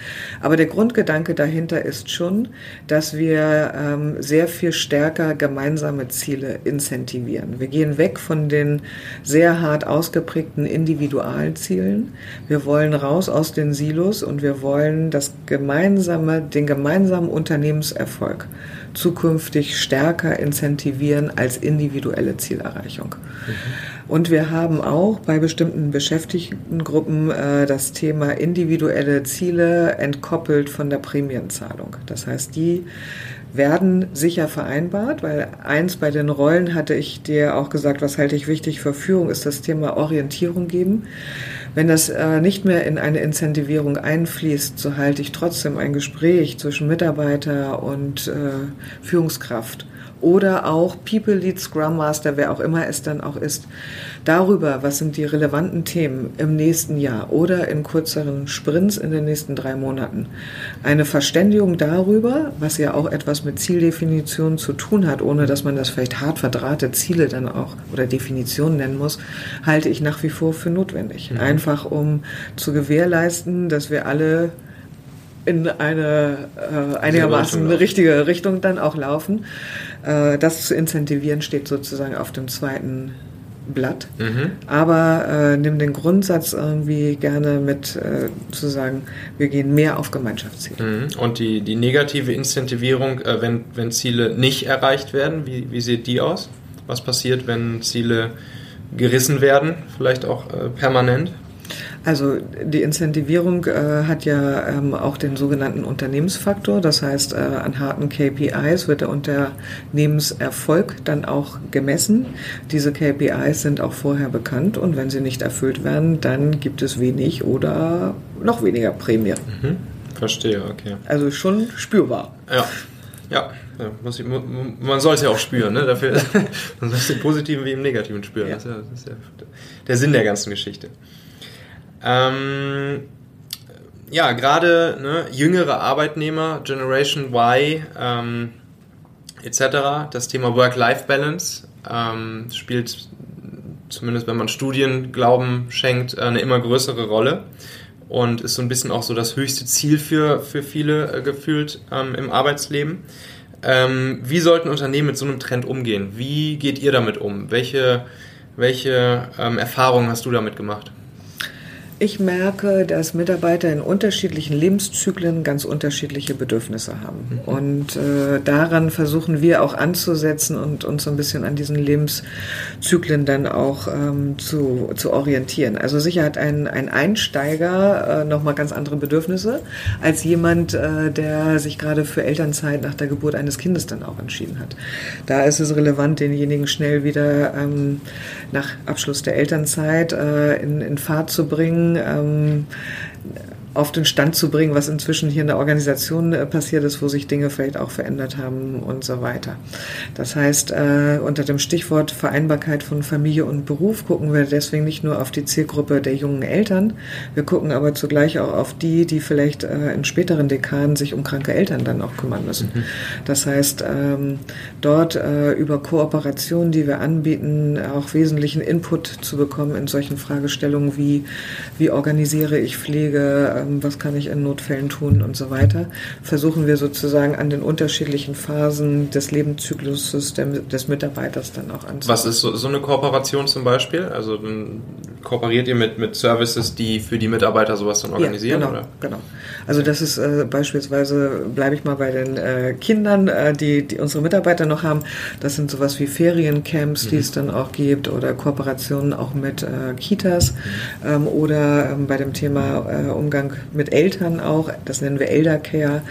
Aber der Grundgedanke dahinter ist schon, dass wir ähm, sehr viel stärker gemeinsame Ziele incentivieren. Wir gehen weg von den sehr hart ausgeprägten Individualzielen. Wir wollen raus aus den Silos und wir wollen das gemeinsame, den gemeinsamen Unternehmenserfolg zukünftig stärker incentivieren als individuelle Zielerreichung. Mhm. Und wir haben auch bei bestimmten Beschäftigtengruppen äh, das Thema individuelle Ziele entkoppelt von der Prämienzahlung. Das heißt, die werden sicher vereinbart, weil eins bei den Rollen hatte ich dir auch gesagt, was halte ich wichtig für Führung, ist das Thema Orientierung geben. Wenn das äh, nicht mehr in eine Incentivierung einfließt, so halte ich trotzdem ein Gespräch zwischen Mitarbeiter und äh, Führungskraft oder auch People Lead Scrum Master, wer auch immer es dann auch ist, darüber, was sind die relevanten Themen im nächsten Jahr oder in kürzeren Sprints in den nächsten drei Monaten. Eine Verständigung darüber, was ja auch etwas mit Zieldefinition zu tun hat, ohne dass man das vielleicht hart verdrahte Ziele dann auch oder Definitionen nennen muss, halte ich nach wie vor für notwendig. Mhm. Einfach um zu gewährleisten, dass wir alle in eine äh, einigermaßen Richtung richtige Richtung dann auch laufen. Äh, das zu incentivieren steht sozusagen auf dem zweiten Blatt. Mhm. Aber äh, nimm den Grundsatz irgendwie gerne mit äh, zu sagen, wir gehen mehr auf Gemeinschaftsziele. Mhm. Und die, die negative Incentivierung, äh, wenn, wenn Ziele nicht erreicht werden, wie, wie sieht die aus? Was passiert, wenn Ziele gerissen werden, vielleicht auch äh, permanent? Also die Incentivierung äh, hat ja ähm, auch den sogenannten Unternehmensfaktor. Das heißt, äh, an harten KPIs wird der Unternehmenserfolg dann auch gemessen. Diese KPIs sind auch vorher bekannt und wenn sie nicht erfüllt werden, dann gibt es wenig oder noch weniger Prämie. Mhm. Verstehe, okay. Also schon spürbar. Ja. Ja, ich, man soll es ja auch spüren, ne? Dafür, man soll es im Positiven wie im Negativen spüren. Ja. Das, ist ja, das ist ja der Sinn der ganzen Geschichte. Ähm, ja, gerade ne, jüngere Arbeitnehmer, Generation Y ähm, etc., das Thema Work-Life-Balance ähm, spielt zumindest wenn man Studien Glauben schenkt, eine immer größere Rolle und ist so ein bisschen auch so das höchste Ziel für, für viele äh, gefühlt ähm, im Arbeitsleben. Ähm, wie sollten Unternehmen mit so einem Trend umgehen? Wie geht ihr damit um? Welche, welche ähm, Erfahrungen hast du damit gemacht? Ich merke, dass Mitarbeiter in unterschiedlichen Lebenszyklen ganz unterschiedliche Bedürfnisse haben. Mhm. Und äh, daran versuchen wir auch anzusetzen und uns so ein bisschen an diesen Lebenszyklen dann auch ähm, zu, zu orientieren. Also sicher hat ein, ein Einsteiger äh, nochmal ganz andere Bedürfnisse als jemand, äh, der sich gerade für Elternzeit nach der Geburt eines Kindes dann auch entschieden hat. Da ist es relevant, denjenigen schnell wieder ähm, nach Abschluss der Elternzeit äh, in, in Fahrt zu bringen ähm, auf den Stand zu bringen, was inzwischen hier in der Organisation äh, passiert ist, wo sich Dinge vielleicht auch verändert haben und so weiter. Das heißt, äh, unter dem Stichwort Vereinbarkeit von Familie und Beruf gucken wir deswegen nicht nur auf die Zielgruppe der jungen Eltern, wir gucken aber zugleich auch auf die, die vielleicht äh, in späteren Dekaden sich um kranke Eltern dann auch kümmern müssen. Mhm. Das heißt, ähm, dort äh, über Kooperationen, die wir anbieten, auch wesentlichen Input zu bekommen in solchen Fragestellungen wie, wie organisiere ich Pflege, ähm, was kann ich in Notfällen tun und so weiter, versuchen wir sozusagen an den unterschiedlichen Phasen des Lebenszykluses des Mitarbeiters dann auch anzupassen. Was ist so, so eine Kooperation zum Beispiel? Also kooperiert ihr mit, mit Services, die für die Mitarbeiter sowas dann organisieren? Ja, genau, oder? genau. Also das ist äh, beispielsweise, bleibe ich mal bei den äh, Kindern, äh, die, die unsere Mitarbeiter noch haben. Das sind sowas wie Feriencamps, mhm. die es dann auch gibt oder Kooperationen auch mit äh, Kitas mhm. ähm, oder ähm, bei dem Thema äh, Umgang mit Eltern auch, das nennen wir Eldercare,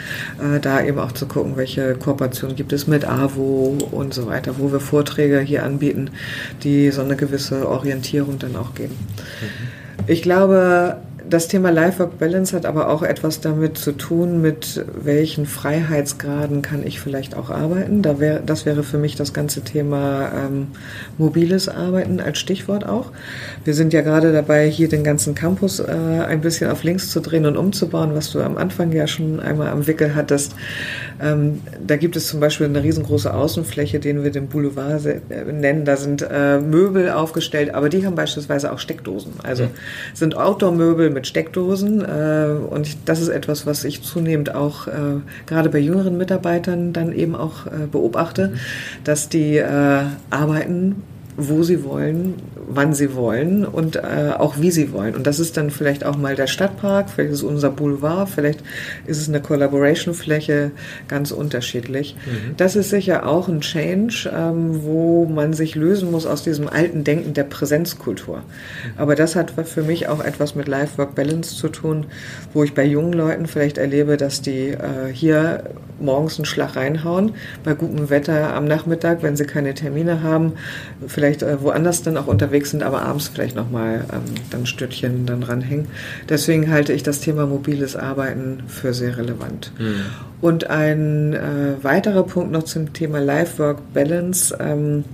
äh, da eben auch zu gucken, welche Kooperationen gibt es mit AWO und so weiter, wo wir Vorträge hier anbieten, die so eine gewisse Orientierung dann auch geben. Mhm. Ich glaube, das Thema Life-Work-Balance hat aber auch etwas damit zu tun, mit welchen Freiheitsgraden kann ich vielleicht auch arbeiten. Da wär, das wäre für mich das ganze Thema ähm, mobiles Arbeiten als Stichwort auch. Wir sind ja gerade dabei, hier den ganzen Campus äh, ein bisschen auf links zu drehen und umzubauen, was du am Anfang ja schon einmal am Wickel hattest. Ähm, da gibt es zum Beispiel eine riesengroße Außenfläche, den wir den Boulevard äh, nennen. Da sind äh, Möbel aufgestellt, aber die haben beispielsweise auch Steckdosen. Also mhm. sind Outdoor-Möbel mit Steckdosen. Äh, und das ist etwas, was ich zunehmend auch äh, gerade bei jüngeren Mitarbeitern dann eben auch äh, beobachte, mhm. dass die arbeiten wo sie wollen, wann sie wollen und äh, auch wie sie wollen. Und das ist dann vielleicht auch mal der Stadtpark, vielleicht ist es unser Boulevard, vielleicht ist es eine Collaboration-Fläche, ganz unterschiedlich. Mhm. Das ist sicher auch ein Change, ähm, wo man sich lösen muss aus diesem alten Denken der Präsenzkultur. Mhm. Aber das hat für mich auch etwas mit Life-Work-Balance zu tun, wo ich bei jungen Leuten vielleicht erlebe, dass die äh, hier morgens einen Schlag reinhauen, bei gutem Wetter am Nachmittag, wenn sie keine Termine haben, vielleicht äh, woanders dann auch unterwegs sind, aber abends vielleicht nochmal ähm, dann Stündchen dann ranhängen. Deswegen halte ich das Thema mobiles Arbeiten für sehr relevant. Mhm. Und ein äh, weiterer Punkt noch zum Thema Life-Work-Balance. Ähm,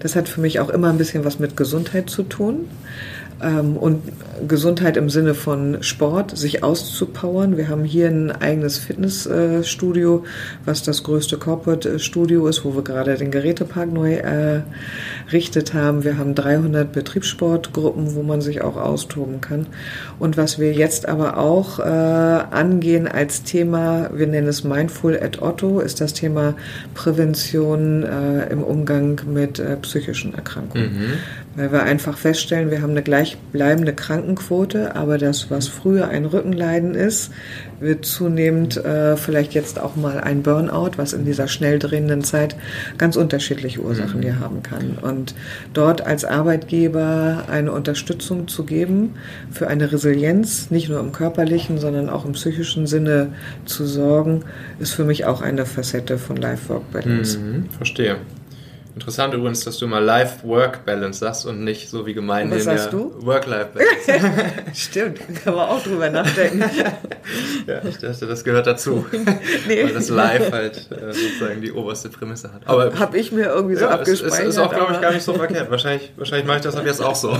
das hat für mich auch immer ein bisschen was mit Gesundheit zu tun. Ähm, und Gesundheit im Sinne von Sport, sich auszupowern. Wir haben hier ein eigenes Fitnessstudio, was das größte Corporate-Studio ist, wo wir gerade den Gerätepark neu errichtet haben. Wir haben 300 Betriebssportgruppen, wo man sich auch austoben kann. Und was wir jetzt aber auch äh, angehen als Thema, wir nennen es Mindful at Otto, ist das Thema Prävention äh, im Umgang mit äh, psychischen Erkrankungen. Mhm. Weil wir einfach feststellen, wir haben eine gleichbleibende Krankenquote, aber das, was früher ein Rückenleiden ist, wird zunehmend äh, vielleicht jetzt auch mal ein Burnout, was in dieser schnell drehenden Zeit ganz unterschiedliche Ursachen mhm. hier haben kann. Und dort als Arbeitgeber eine Unterstützung zu geben für eine Resilienz, nicht nur im körperlichen, sondern auch im psychischen Sinne zu sorgen, ist für mich auch eine Facette von Life-Work-Balance. Mhm, verstehe. Interessant übrigens, dass du mal Life-Work-Balance sagst und nicht so wie gemeint in der Work-Life-Balance. Stimmt, kann man auch drüber nachdenken. ja, ich dachte, das gehört dazu. nee. Weil das Life halt äh, sozusagen die oberste Prämisse hat. Aber habe ich mir irgendwie so ja, abgespeichert. Ist, ist auch, glaube ich, gar nicht so verkehrt. Wahrscheinlich, wahrscheinlich mache ich das ab jetzt auch so.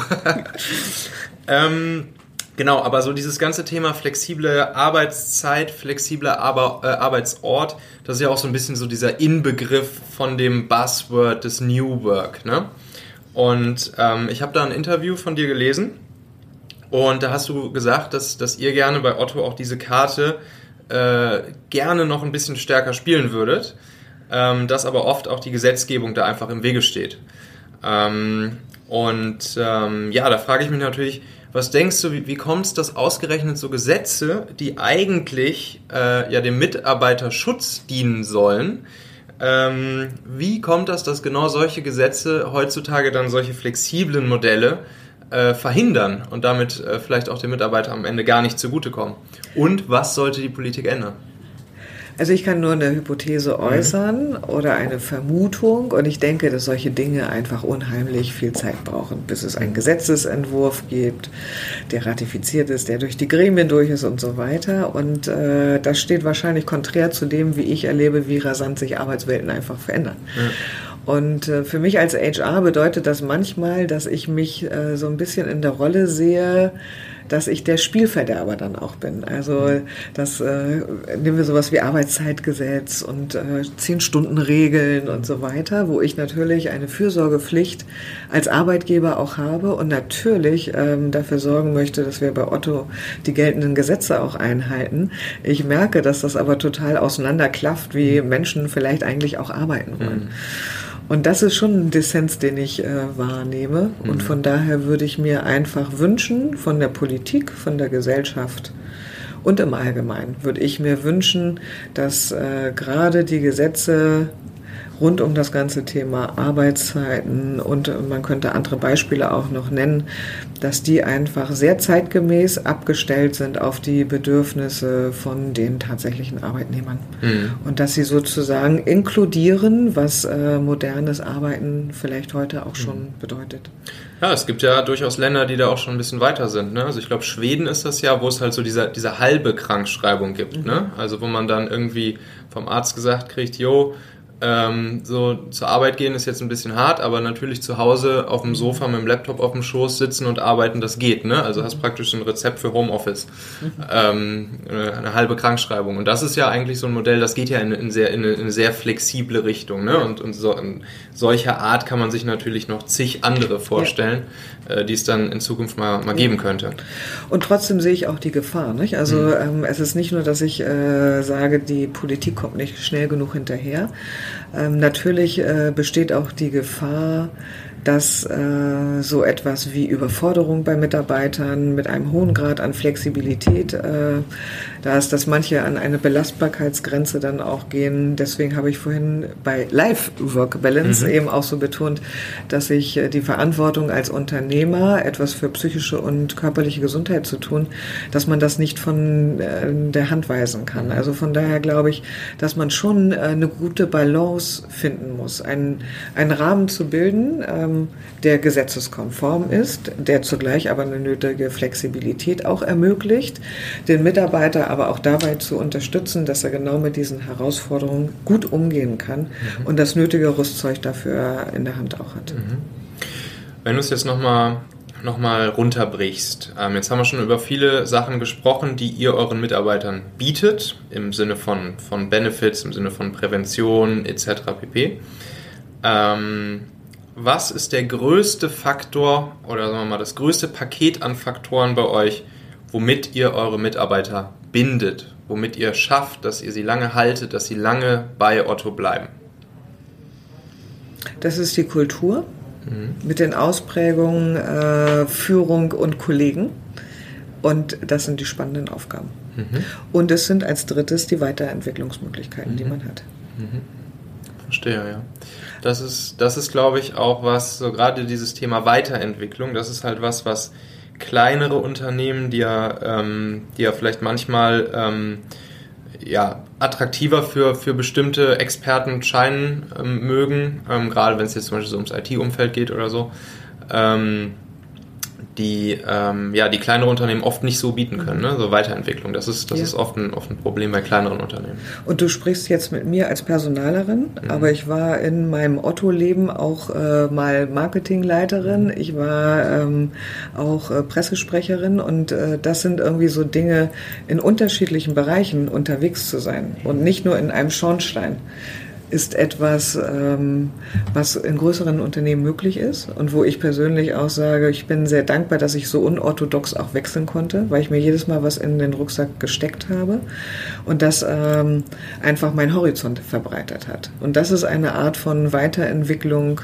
ähm, Genau, aber so dieses ganze Thema flexible Arbeitszeit, flexibler Ar äh, Arbeitsort, das ist ja auch so ein bisschen so dieser Inbegriff von dem Buzzword des New Work. Ne? Und ähm, ich habe da ein Interview von dir gelesen und da hast du gesagt, dass, dass ihr gerne bei Otto auch diese Karte äh, gerne noch ein bisschen stärker spielen würdet, ähm, dass aber oft auch die Gesetzgebung da einfach im Wege steht. Ähm, und ähm, ja, da frage ich mich natürlich, was denkst du, wie, wie kommt es, dass ausgerechnet so Gesetze, die eigentlich äh, ja dem Mitarbeiterschutz dienen sollen, ähm, wie kommt das, dass genau solche Gesetze heutzutage dann solche flexiblen Modelle äh, verhindern und damit äh, vielleicht auch dem Mitarbeiter am Ende gar nicht zugutekommen? Und was sollte die Politik ändern? Also ich kann nur eine Hypothese mhm. äußern oder eine Vermutung und ich denke, dass solche Dinge einfach unheimlich viel Zeit brauchen, bis es einen Gesetzesentwurf gibt, der ratifiziert ist, der durch die Gremien durch ist und so weiter. Und äh, das steht wahrscheinlich konträr zu dem, wie ich erlebe, wie rasant sich Arbeitswelten einfach verändern. Mhm. Und äh, für mich als HR bedeutet das manchmal, dass ich mich äh, so ein bisschen in der Rolle sehe, dass ich der Spielverderber dann auch bin. Also das äh, nehmen wir sowas wie Arbeitszeitgesetz und äh, Zehn-Stunden-Regeln und so weiter, wo ich natürlich eine Fürsorgepflicht als Arbeitgeber auch habe und natürlich ähm, dafür sorgen möchte, dass wir bei Otto die geltenden Gesetze auch einhalten. Ich merke, dass das aber total auseinanderklafft, wie Menschen vielleicht eigentlich auch arbeiten wollen. Mhm. Und das ist schon ein Dissens, den ich äh, wahrnehme. Mhm. Und von daher würde ich mir einfach wünschen, von der Politik, von der Gesellschaft und im Allgemeinen würde ich mir wünschen, dass äh, gerade die Gesetze rund um das ganze Thema Arbeitszeiten und man könnte andere Beispiele auch noch nennen, dass die einfach sehr zeitgemäß abgestellt sind auf die Bedürfnisse von den tatsächlichen Arbeitnehmern. Mhm. Und dass sie sozusagen inkludieren, was äh, modernes Arbeiten vielleicht heute auch schon mhm. bedeutet. Ja, es gibt ja durchaus Länder, die da auch schon ein bisschen weiter sind. Ne? Also ich glaube, Schweden ist das ja, wo es halt so diese, diese halbe Krankschreibung gibt. Mhm. Ne? Also wo man dann irgendwie vom Arzt gesagt kriegt, jo, ähm, so zur Arbeit gehen ist jetzt ein bisschen hart, aber natürlich zu Hause auf dem Sofa mit dem Laptop auf dem Schoß sitzen und arbeiten, das geht. Ne? Also hast praktisch ein Rezept für Homeoffice, ähm, eine halbe Krankschreibung. Und das ist ja eigentlich so ein Modell, das geht ja in, in, sehr, in, eine, in eine, sehr flexible Richtung. Ne? Und, und so, in solcher Art kann man sich natürlich noch zig andere vorstellen, äh, die es dann in Zukunft mal, mal geben könnte. Und trotzdem sehe ich auch die Gefahr. Nicht? Also mhm. ähm, es ist nicht nur, dass ich äh, sage, die Politik kommt nicht schnell genug hinterher, ähm, natürlich äh, besteht auch die Gefahr, dass äh, so etwas wie Überforderung bei Mitarbeitern mit einem hohen Grad an Flexibilität, äh, da ist, dass manche an eine Belastbarkeitsgrenze dann auch gehen. Deswegen habe ich vorhin bei Life-Work-Balance mhm. eben auch so betont, dass ich äh, die Verantwortung als Unternehmer, etwas für psychische und körperliche Gesundheit zu tun, dass man das nicht von äh, der Hand weisen kann. Mhm. Also von daher glaube ich, dass man schon äh, eine gute Balance finden muss, einen, einen Rahmen zu bilden, ähm, der gesetzeskonform ist, der zugleich aber eine nötige Flexibilität auch ermöglicht, den Mitarbeiter aber auch dabei zu unterstützen, dass er genau mit diesen Herausforderungen gut umgehen kann mhm. und das nötige Rüstzeug dafür in der Hand auch hat. Mhm. Wenn du es jetzt nochmal noch mal runterbrichst. Ähm, jetzt haben wir schon über viele Sachen gesprochen, die ihr euren Mitarbeitern bietet, im Sinne von, von Benefits, im Sinne von Prävention etc. pp. Ähm, was ist der größte Faktor oder sagen wir mal das größte Paket an Faktoren bei euch, womit ihr eure Mitarbeiter bindet, womit ihr schafft, dass ihr sie lange haltet, dass sie lange bei Otto bleiben? Das ist die Kultur mhm. mit den Ausprägungen äh, Führung und Kollegen. Und das sind die spannenden Aufgaben. Mhm. Und es sind als drittes die Weiterentwicklungsmöglichkeiten, mhm. die man hat. Mhm. Verstehe, ja. Das ist, das ist, glaube ich, auch was, so gerade dieses Thema Weiterentwicklung, das ist halt was, was kleinere Unternehmen, die ja, ähm, die ja vielleicht manchmal ähm, ja, attraktiver für, für bestimmte Experten scheinen ähm, mögen, ähm, gerade wenn es jetzt zum Beispiel so ums IT-Umfeld geht oder so. Ähm, die ähm, ja die kleinere Unternehmen oft nicht so bieten können, ne? so Weiterentwicklung. Das ist das ja. ist oft ein, oft ein Problem bei kleineren Unternehmen. Und du sprichst jetzt mit mir als Personalerin, mhm. aber ich war in meinem Otto-Leben auch äh, mal Marketingleiterin, mhm. ich war ähm, auch äh, Pressesprecherin und äh, das sind irgendwie so Dinge in unterschiedlichen Bereichen unterwegs zu sein und nicht nur in einem Schornstein ist etwas, ähm, was in größeren Unternehmen möglich ist und wo ich persönlich auch sage, ich bin sehr dankbar, dass ich so unorthodox auch wechseln konnte, weil ich mir jedes Mal was in den Rucksack gesteckt habe und das ähm, einfach mein Horizont verbreitert hat. Und das ist eine Art von Weiterentwicklung,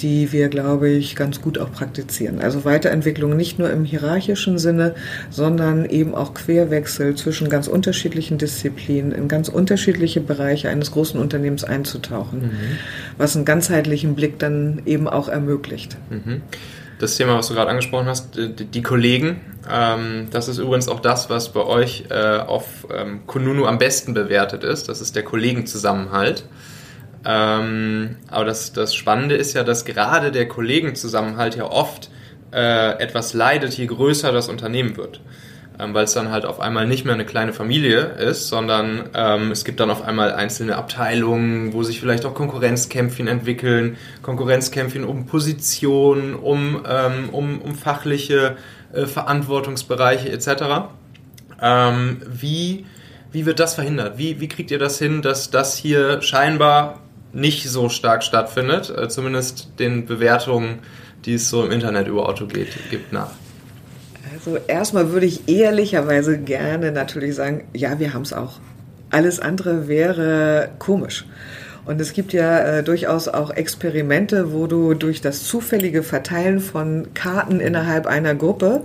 die wir, glaube ich, ganz gut auch praktizieren. Also Weiterentwicklung nicht nur im hierarchischen Sinne, sondern eben auch Querwechsel zwischen ganz unterschiedlichen Disziplinen in ganz unterschiedliche Bereiche eines großen Unternehmens einzutauchen, mhm. was einen ganzheitlichen Blick dann eben auch ermöglicht. Mhm. Das Thema, was du gerade angesprochen hast, die, die Kollegen, ähm, das ist übrigens auch das, was bei euch äh, auf ähm, Kununu am besten bewertet ist. Das ist der Kollegenzusammenhalt. Ähm, aber das, das Spannende ist ja, dass gerade der Kollegenzusammenhalt ja oft äh, etwas leidet, je größer das Unternehmen wird. Ähm, weil es dann halt auf einmal nicht mehr eine kleine Familie ist, sondern ähm, es gibt dann auf einmal einzelne Abteilungen, wo sich vielleicht auch Konkurrenzkämpfchen entwickeln, Konkurrenzkämpfchen um Positionen, um, ähm, um, um fachliche äh, Verantwortungsbereiche etc. Ähm, wie, wie wird das verhindert? Wie, wie kriegt ihr das hin, dass das hier scheinbar nicht so stark stattfindet, äh, zumindest den Bewertungen, die es so im Internet über Otto geht, gibt nach? Also erstmal würde ich ehrlicherweise gerne natürlich sagen, ja, wir haben es auch. Alles andere wäre komisch. Und es gibt ja äh, durchaus auch Experimente, wo du durch das zufällige Verteilen von Karten innerhalb einer Gruppe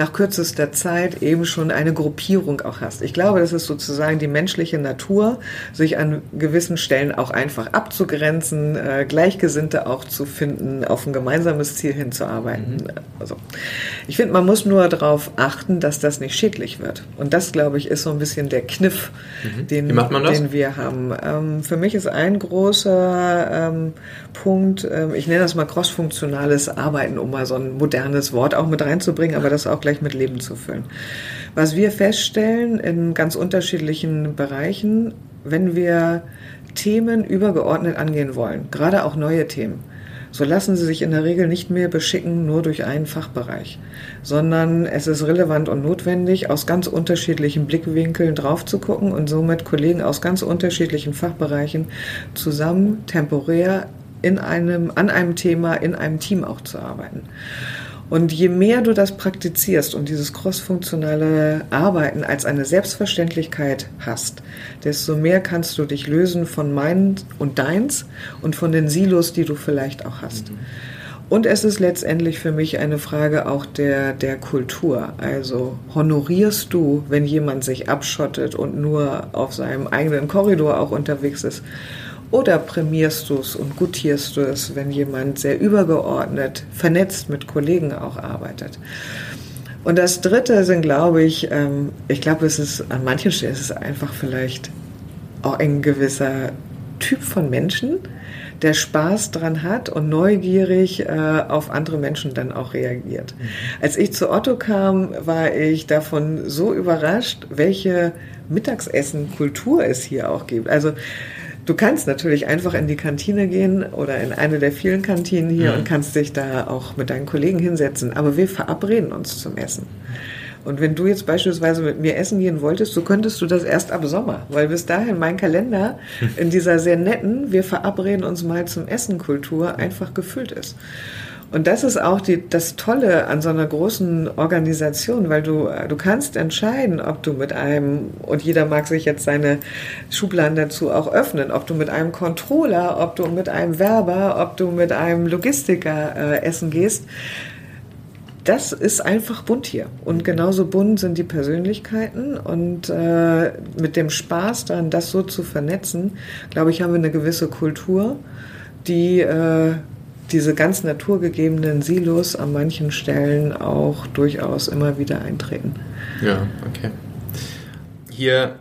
nach kürzester Zeit eben schon eine Gruppierung auch hast. Ich glaube, das ist sozusagen die menschliche Natur, sich an gewissen Stellen auch einfach abzugrenzen, äh, Gleichgesinnte auch zu finden, auf ein gemeinsames Ziel hinzuarbeiten. Mhm. Also, ich finde, man muss nur darauf achten, dass das nicht schädlich wird. Und das, glaube ich, ist so ein bisschen der Kniff, mhm. den, den, wir haben. Ähm, für mich ist ein großer ähm, Punkt, ähm, ich nenne das mal crossfunktionales Arbeiten, um mal so ein modernes Wort auch mit reinzubringen, aber das auch gleich mit Leben zu füllen. Was wir feststellen in ganz unterschiedlichen Bereichen, wenn wir Themen übergeordnet angehen wollen, gerade auch neue Themen, so lassen sie sich in der Regel nicht mehr beschicken nur durch einen Fachbereich, sondern es ist relevant und notwendig, aus ganz unterschiedlichen Blickwinkeln drauf zu gucken und somit Kollegen aus ganz unterschiedlichen Fachbereichen zusammen temporär in einem, an einem Thema, in einem Team auch zu arbeiten. Und je mehr du das praktizierst und dieses crossfunktionale Arbeiten als eine Selbstverständlichkeit hast, desto mehr kannst du dich lösen von meins und deins und von den Silos, die du vielleicht auch hast. Mhm. Und es ist letztendlich für mich eine Frage auch der, der Kultur. Also honorierst du, wenn jemand sich abschottet und nur auf seinem eigenen Korridor auch unterwegs ist? Oder prämierst du es und gutierst du es, wenn jemand sehr übergeordnet, vernetzt mit Kollegen auch arbeitet? Und das Dritte sind, glaube ich, ähm, ich glaube, es ist an manchen Stellen ist es einfach vielleicht auch ein gewisser Typ von Menschen, der Spaß dran hat und neugierig äh, auf andere Menschen dann auch reagiert. Mhm. Als ich zu Otto kam, war ich davon so überrascht, welche Mittagsessenkultur es hier auch gibt. Also Du kannst natürlich einfach in die Kantine gehen oder in eine der vielen Kantinen hier mhm. und kannst dich da auch mit deinen Kollegen hinsetzen. Aber wir verabreden uns zum Essen. Und wenn du jetzt beispielsweise mit mir essen gehen wolltest, so könntest du das erst ab Sommer, weil bis dahin mein Kalender in dieser sehr netten, wir verabreden uns mal zum Essen Kultur einfach gefüllt ist. Und das ist auch die, das Tolle an so einer großen Organisation, weil du, du kannst entscheiden, ob du mit einem, und jeder mag sich jetzt seine Schubladen dazu auch öffnen, ob du mit einem Controller, ob du mit einem Werber, ob du mit einem Logistiker äh, essen gehst das ist einfach bunt hier. Und genauso bunt sind die Persönlichkeiten. Und äh, mit dem Spaß daran, das so zu vernetzen, glaube ich, haben wir eine gewisse Kultur, die äh, diese ganz naturgegebenen Silos an manchen Stellen auch durchaus immer wieder eintreten. Ja, okay. Hier,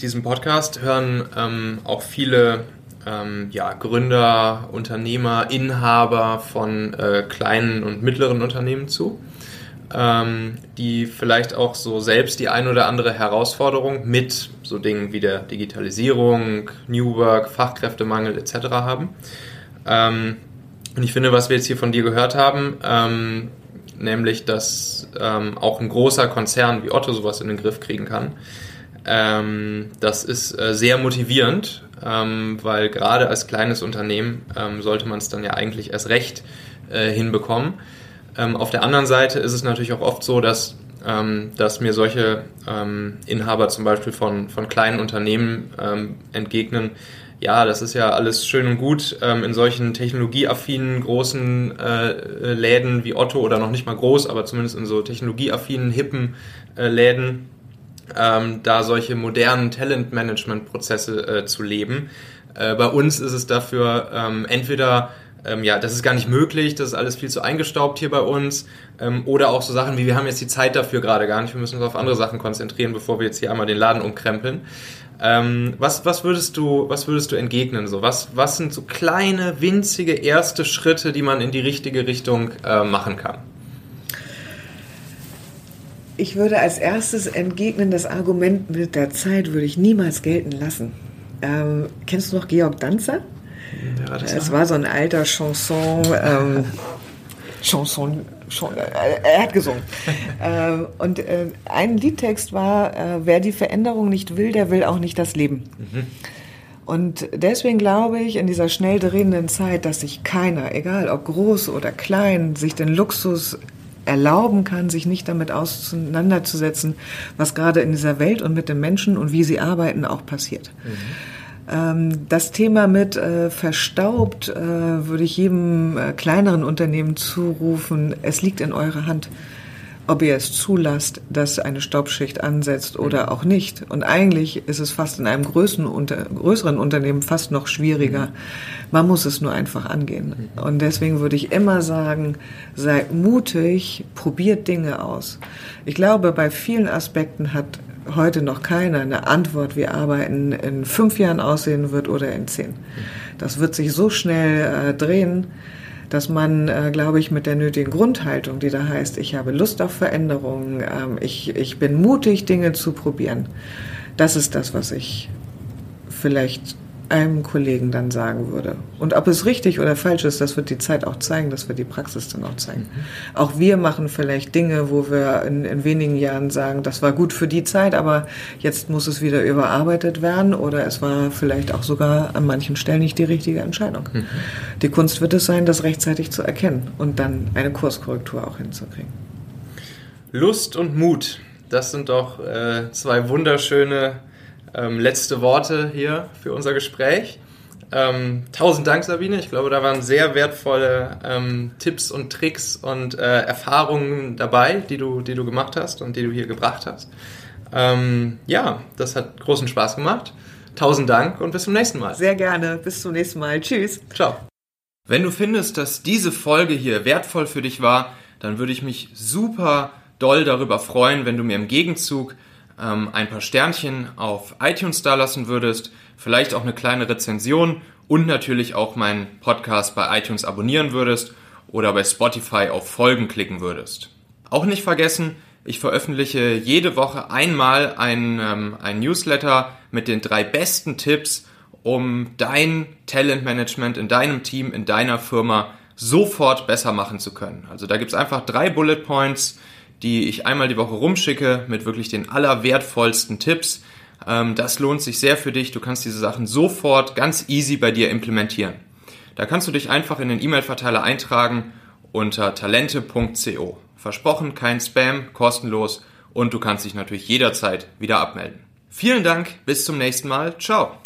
diesen Podcast hören ähm, auch viele ähm, ja, Gründer, Unternehmer, Inhaber von äh, kleinen und mittleren Unternehmen zu, ähm, die vielleicht auch so selbst die ein oder andere Herausforderung mit so Dingen wie der Digitalisierung, New Work, Fachkräftemangel etc. haben. Ähm, und ich finde, was wir jetzt hier von dir gehört haben, ähm, nämlich, dass ähm, auch ein großer Konzern wie Otto sowas in den Griff kriegen kann, ähm, das ist äh, sehr motivierend, ähm, weil gerade als kleines Unternehmen ähm, sollte man es dann ja eigentlich erst recht äh, hinbekommen. Ähm, auf der anderen Seite ist es natürlich auch oft so, dass, ähm, dass mir solche ähm, Inhaber zum Beispiel von, von kleinen Unternehmen entgegnen, ja, das ist ja alles schön und gut ähm, in solchen technologieaffinen großen äh, Läden wie Otto oder noch nicht mal groß, aber zumindest in so technologieaffinen, hippen äh, Läden ähm, da solche modernen Talent-Management-Prozesse äh, zu leben. Äh, bei uns ist es dafür ähm, entweder ähm, ja, das ist gar nicht möglich, das ist alles viel zu eingestaubt hier bei uns. Ähm, oder auch so Sachen wie, wir haben jetzt die Zeit dafür gerade gar nicht, wir müssen uns auf andere Sachen konzentrieren, bevor wir jetzt hier einmal den Laden umkrempeln. Ähm, was, was, würdest du, was würdest du entgegnen? So? Was, was sind so kleine, winzige erste Schritte, die man in die richtige Richtung äh, machen kann? Ich würde als erstes entgegnen, das Argument mit der Zeit würde ich niemals gelten lassen. Ähm, kennst du noch Georg Danzer? Ja, das es war so ein alter Chanson, ähm, Chanson, Chanson, äh, er hat gesungen. äh, und äh, ein Liedtext war, äh, wer die Veränderung nicht will, der will auch nicht das Leben. Mhm. Und deswegen glaube ich in dieser schnell drehenden Zeit, dass sich keiner, egal ob groß oder klein, sich den Luxus erlauben kann, sich nicht damit auseinanderzusetzen, was gerade in dieser Welt und mit den Menschen und wie sie arbeiten auch passiert. Mhm. Das Thema mit äh, verstaubt äh, würde ich jedem äh, kleineren Unternehmen zurufen, es liegt in eurer Hand ob ihr es zulasst, dass eine Staubschicht ansetzt oder mhm. auch nicht. Und eigentlich ist es fast in einem größeren, unter, größeren Unternehmen fast noch schwieriger. Mhm. Man muss es nur einfach angehen. Mhm. Und deswegen würde ich immer sagen, seid mutig, probiert Dinge aus. Ich glaube, bei vielen Aspekten hat heute noch keiner eine Antwort, wie Arbeiten in fünf Jahren aussehen wird oder in zehn. Das wird sich so schnell äh, drehen dass man, äh, glaube ich, mit der nötigen Grundhaltung, die da heißt, ich habe Lust auf Veränderungen, ähm, ich, ich bin mutig, Dinge zu probieren, das ist das, was ich vielleicht einem Kollegen dann sagen würde. Und ob es richtig oder falsch ist, das wird die Zeit auch zeigen, das wird die Praxis dann auch zeigen. Mhm. Auch wir machen vielleicht Dinge, wo wir in, in, wenigen Jahren sagen, das war gut für die Zeit, aber jetzt muss es wieder überarbeitet werden oder es war vielleicht auch sogar an manchen Stellen nicht die richtige Entscheidung. Mhm. Die Kunst wird es sein, das rechtzeitig zu erkennen und dann eine Kurskorrektur auch hinzukriegen. Lust und Mut, das sind doch äh, zwei wunderschöne ähm, letzte Worte hier für unser Gespräch. Ähm, tausend Dank, Sabine. Ich glaube, da waren sehr wertvolle ähm, Tipps und Tricks und äh, Erfahrungen dabei, die du, die du gemacht hast und die du hier gebracht hast. Ähm, ja, das hat großen Spaß gemacht. Tausend Dank und bis zum nächsten Mal. Sehr gerne. Bis zum nächsten Mal. Tschüss. Ciao. Wenn du findest, dass diese Folge hier wertvoll für dich war, dann würde ich mich super doll darüber freuen, wenn du mir im Gegenzug ähm, ein paar Sternchen auf iTunes da lassen würdest, vielleicht auch eine kleine Rezension und natürlich auch meinen Podcast bei iTunes abonnieren würdest oder bei Spotify auf Folgen klicken würdest. Auch nicht vergessen, ich veröffentliche jede Woche einmal ein, ähm, ein Newsletter mit den drei besten Tipps, um dein Talentmanagement in deinem Team, in deiner Firma sofort besser machen zu können. Also da gibt's einfach drei Bullet Points, die ich einmal die Woche rumschicke mit wirklich den allerwertvollsten Tipps. Ähm, das lohnt sich sehr für dich. Du kannst diese Sachen sofort ganz easy bei dir implementieren. Da kannst du dich einfach in den E-Mail-Verteiler eintragen unter talente.co. Versprochen, kein Spam, kostenlos und du kannst dich natürlich jederzeit wieder abmelden. Vielen Dank, bis zum nächsten Mal. Ciao.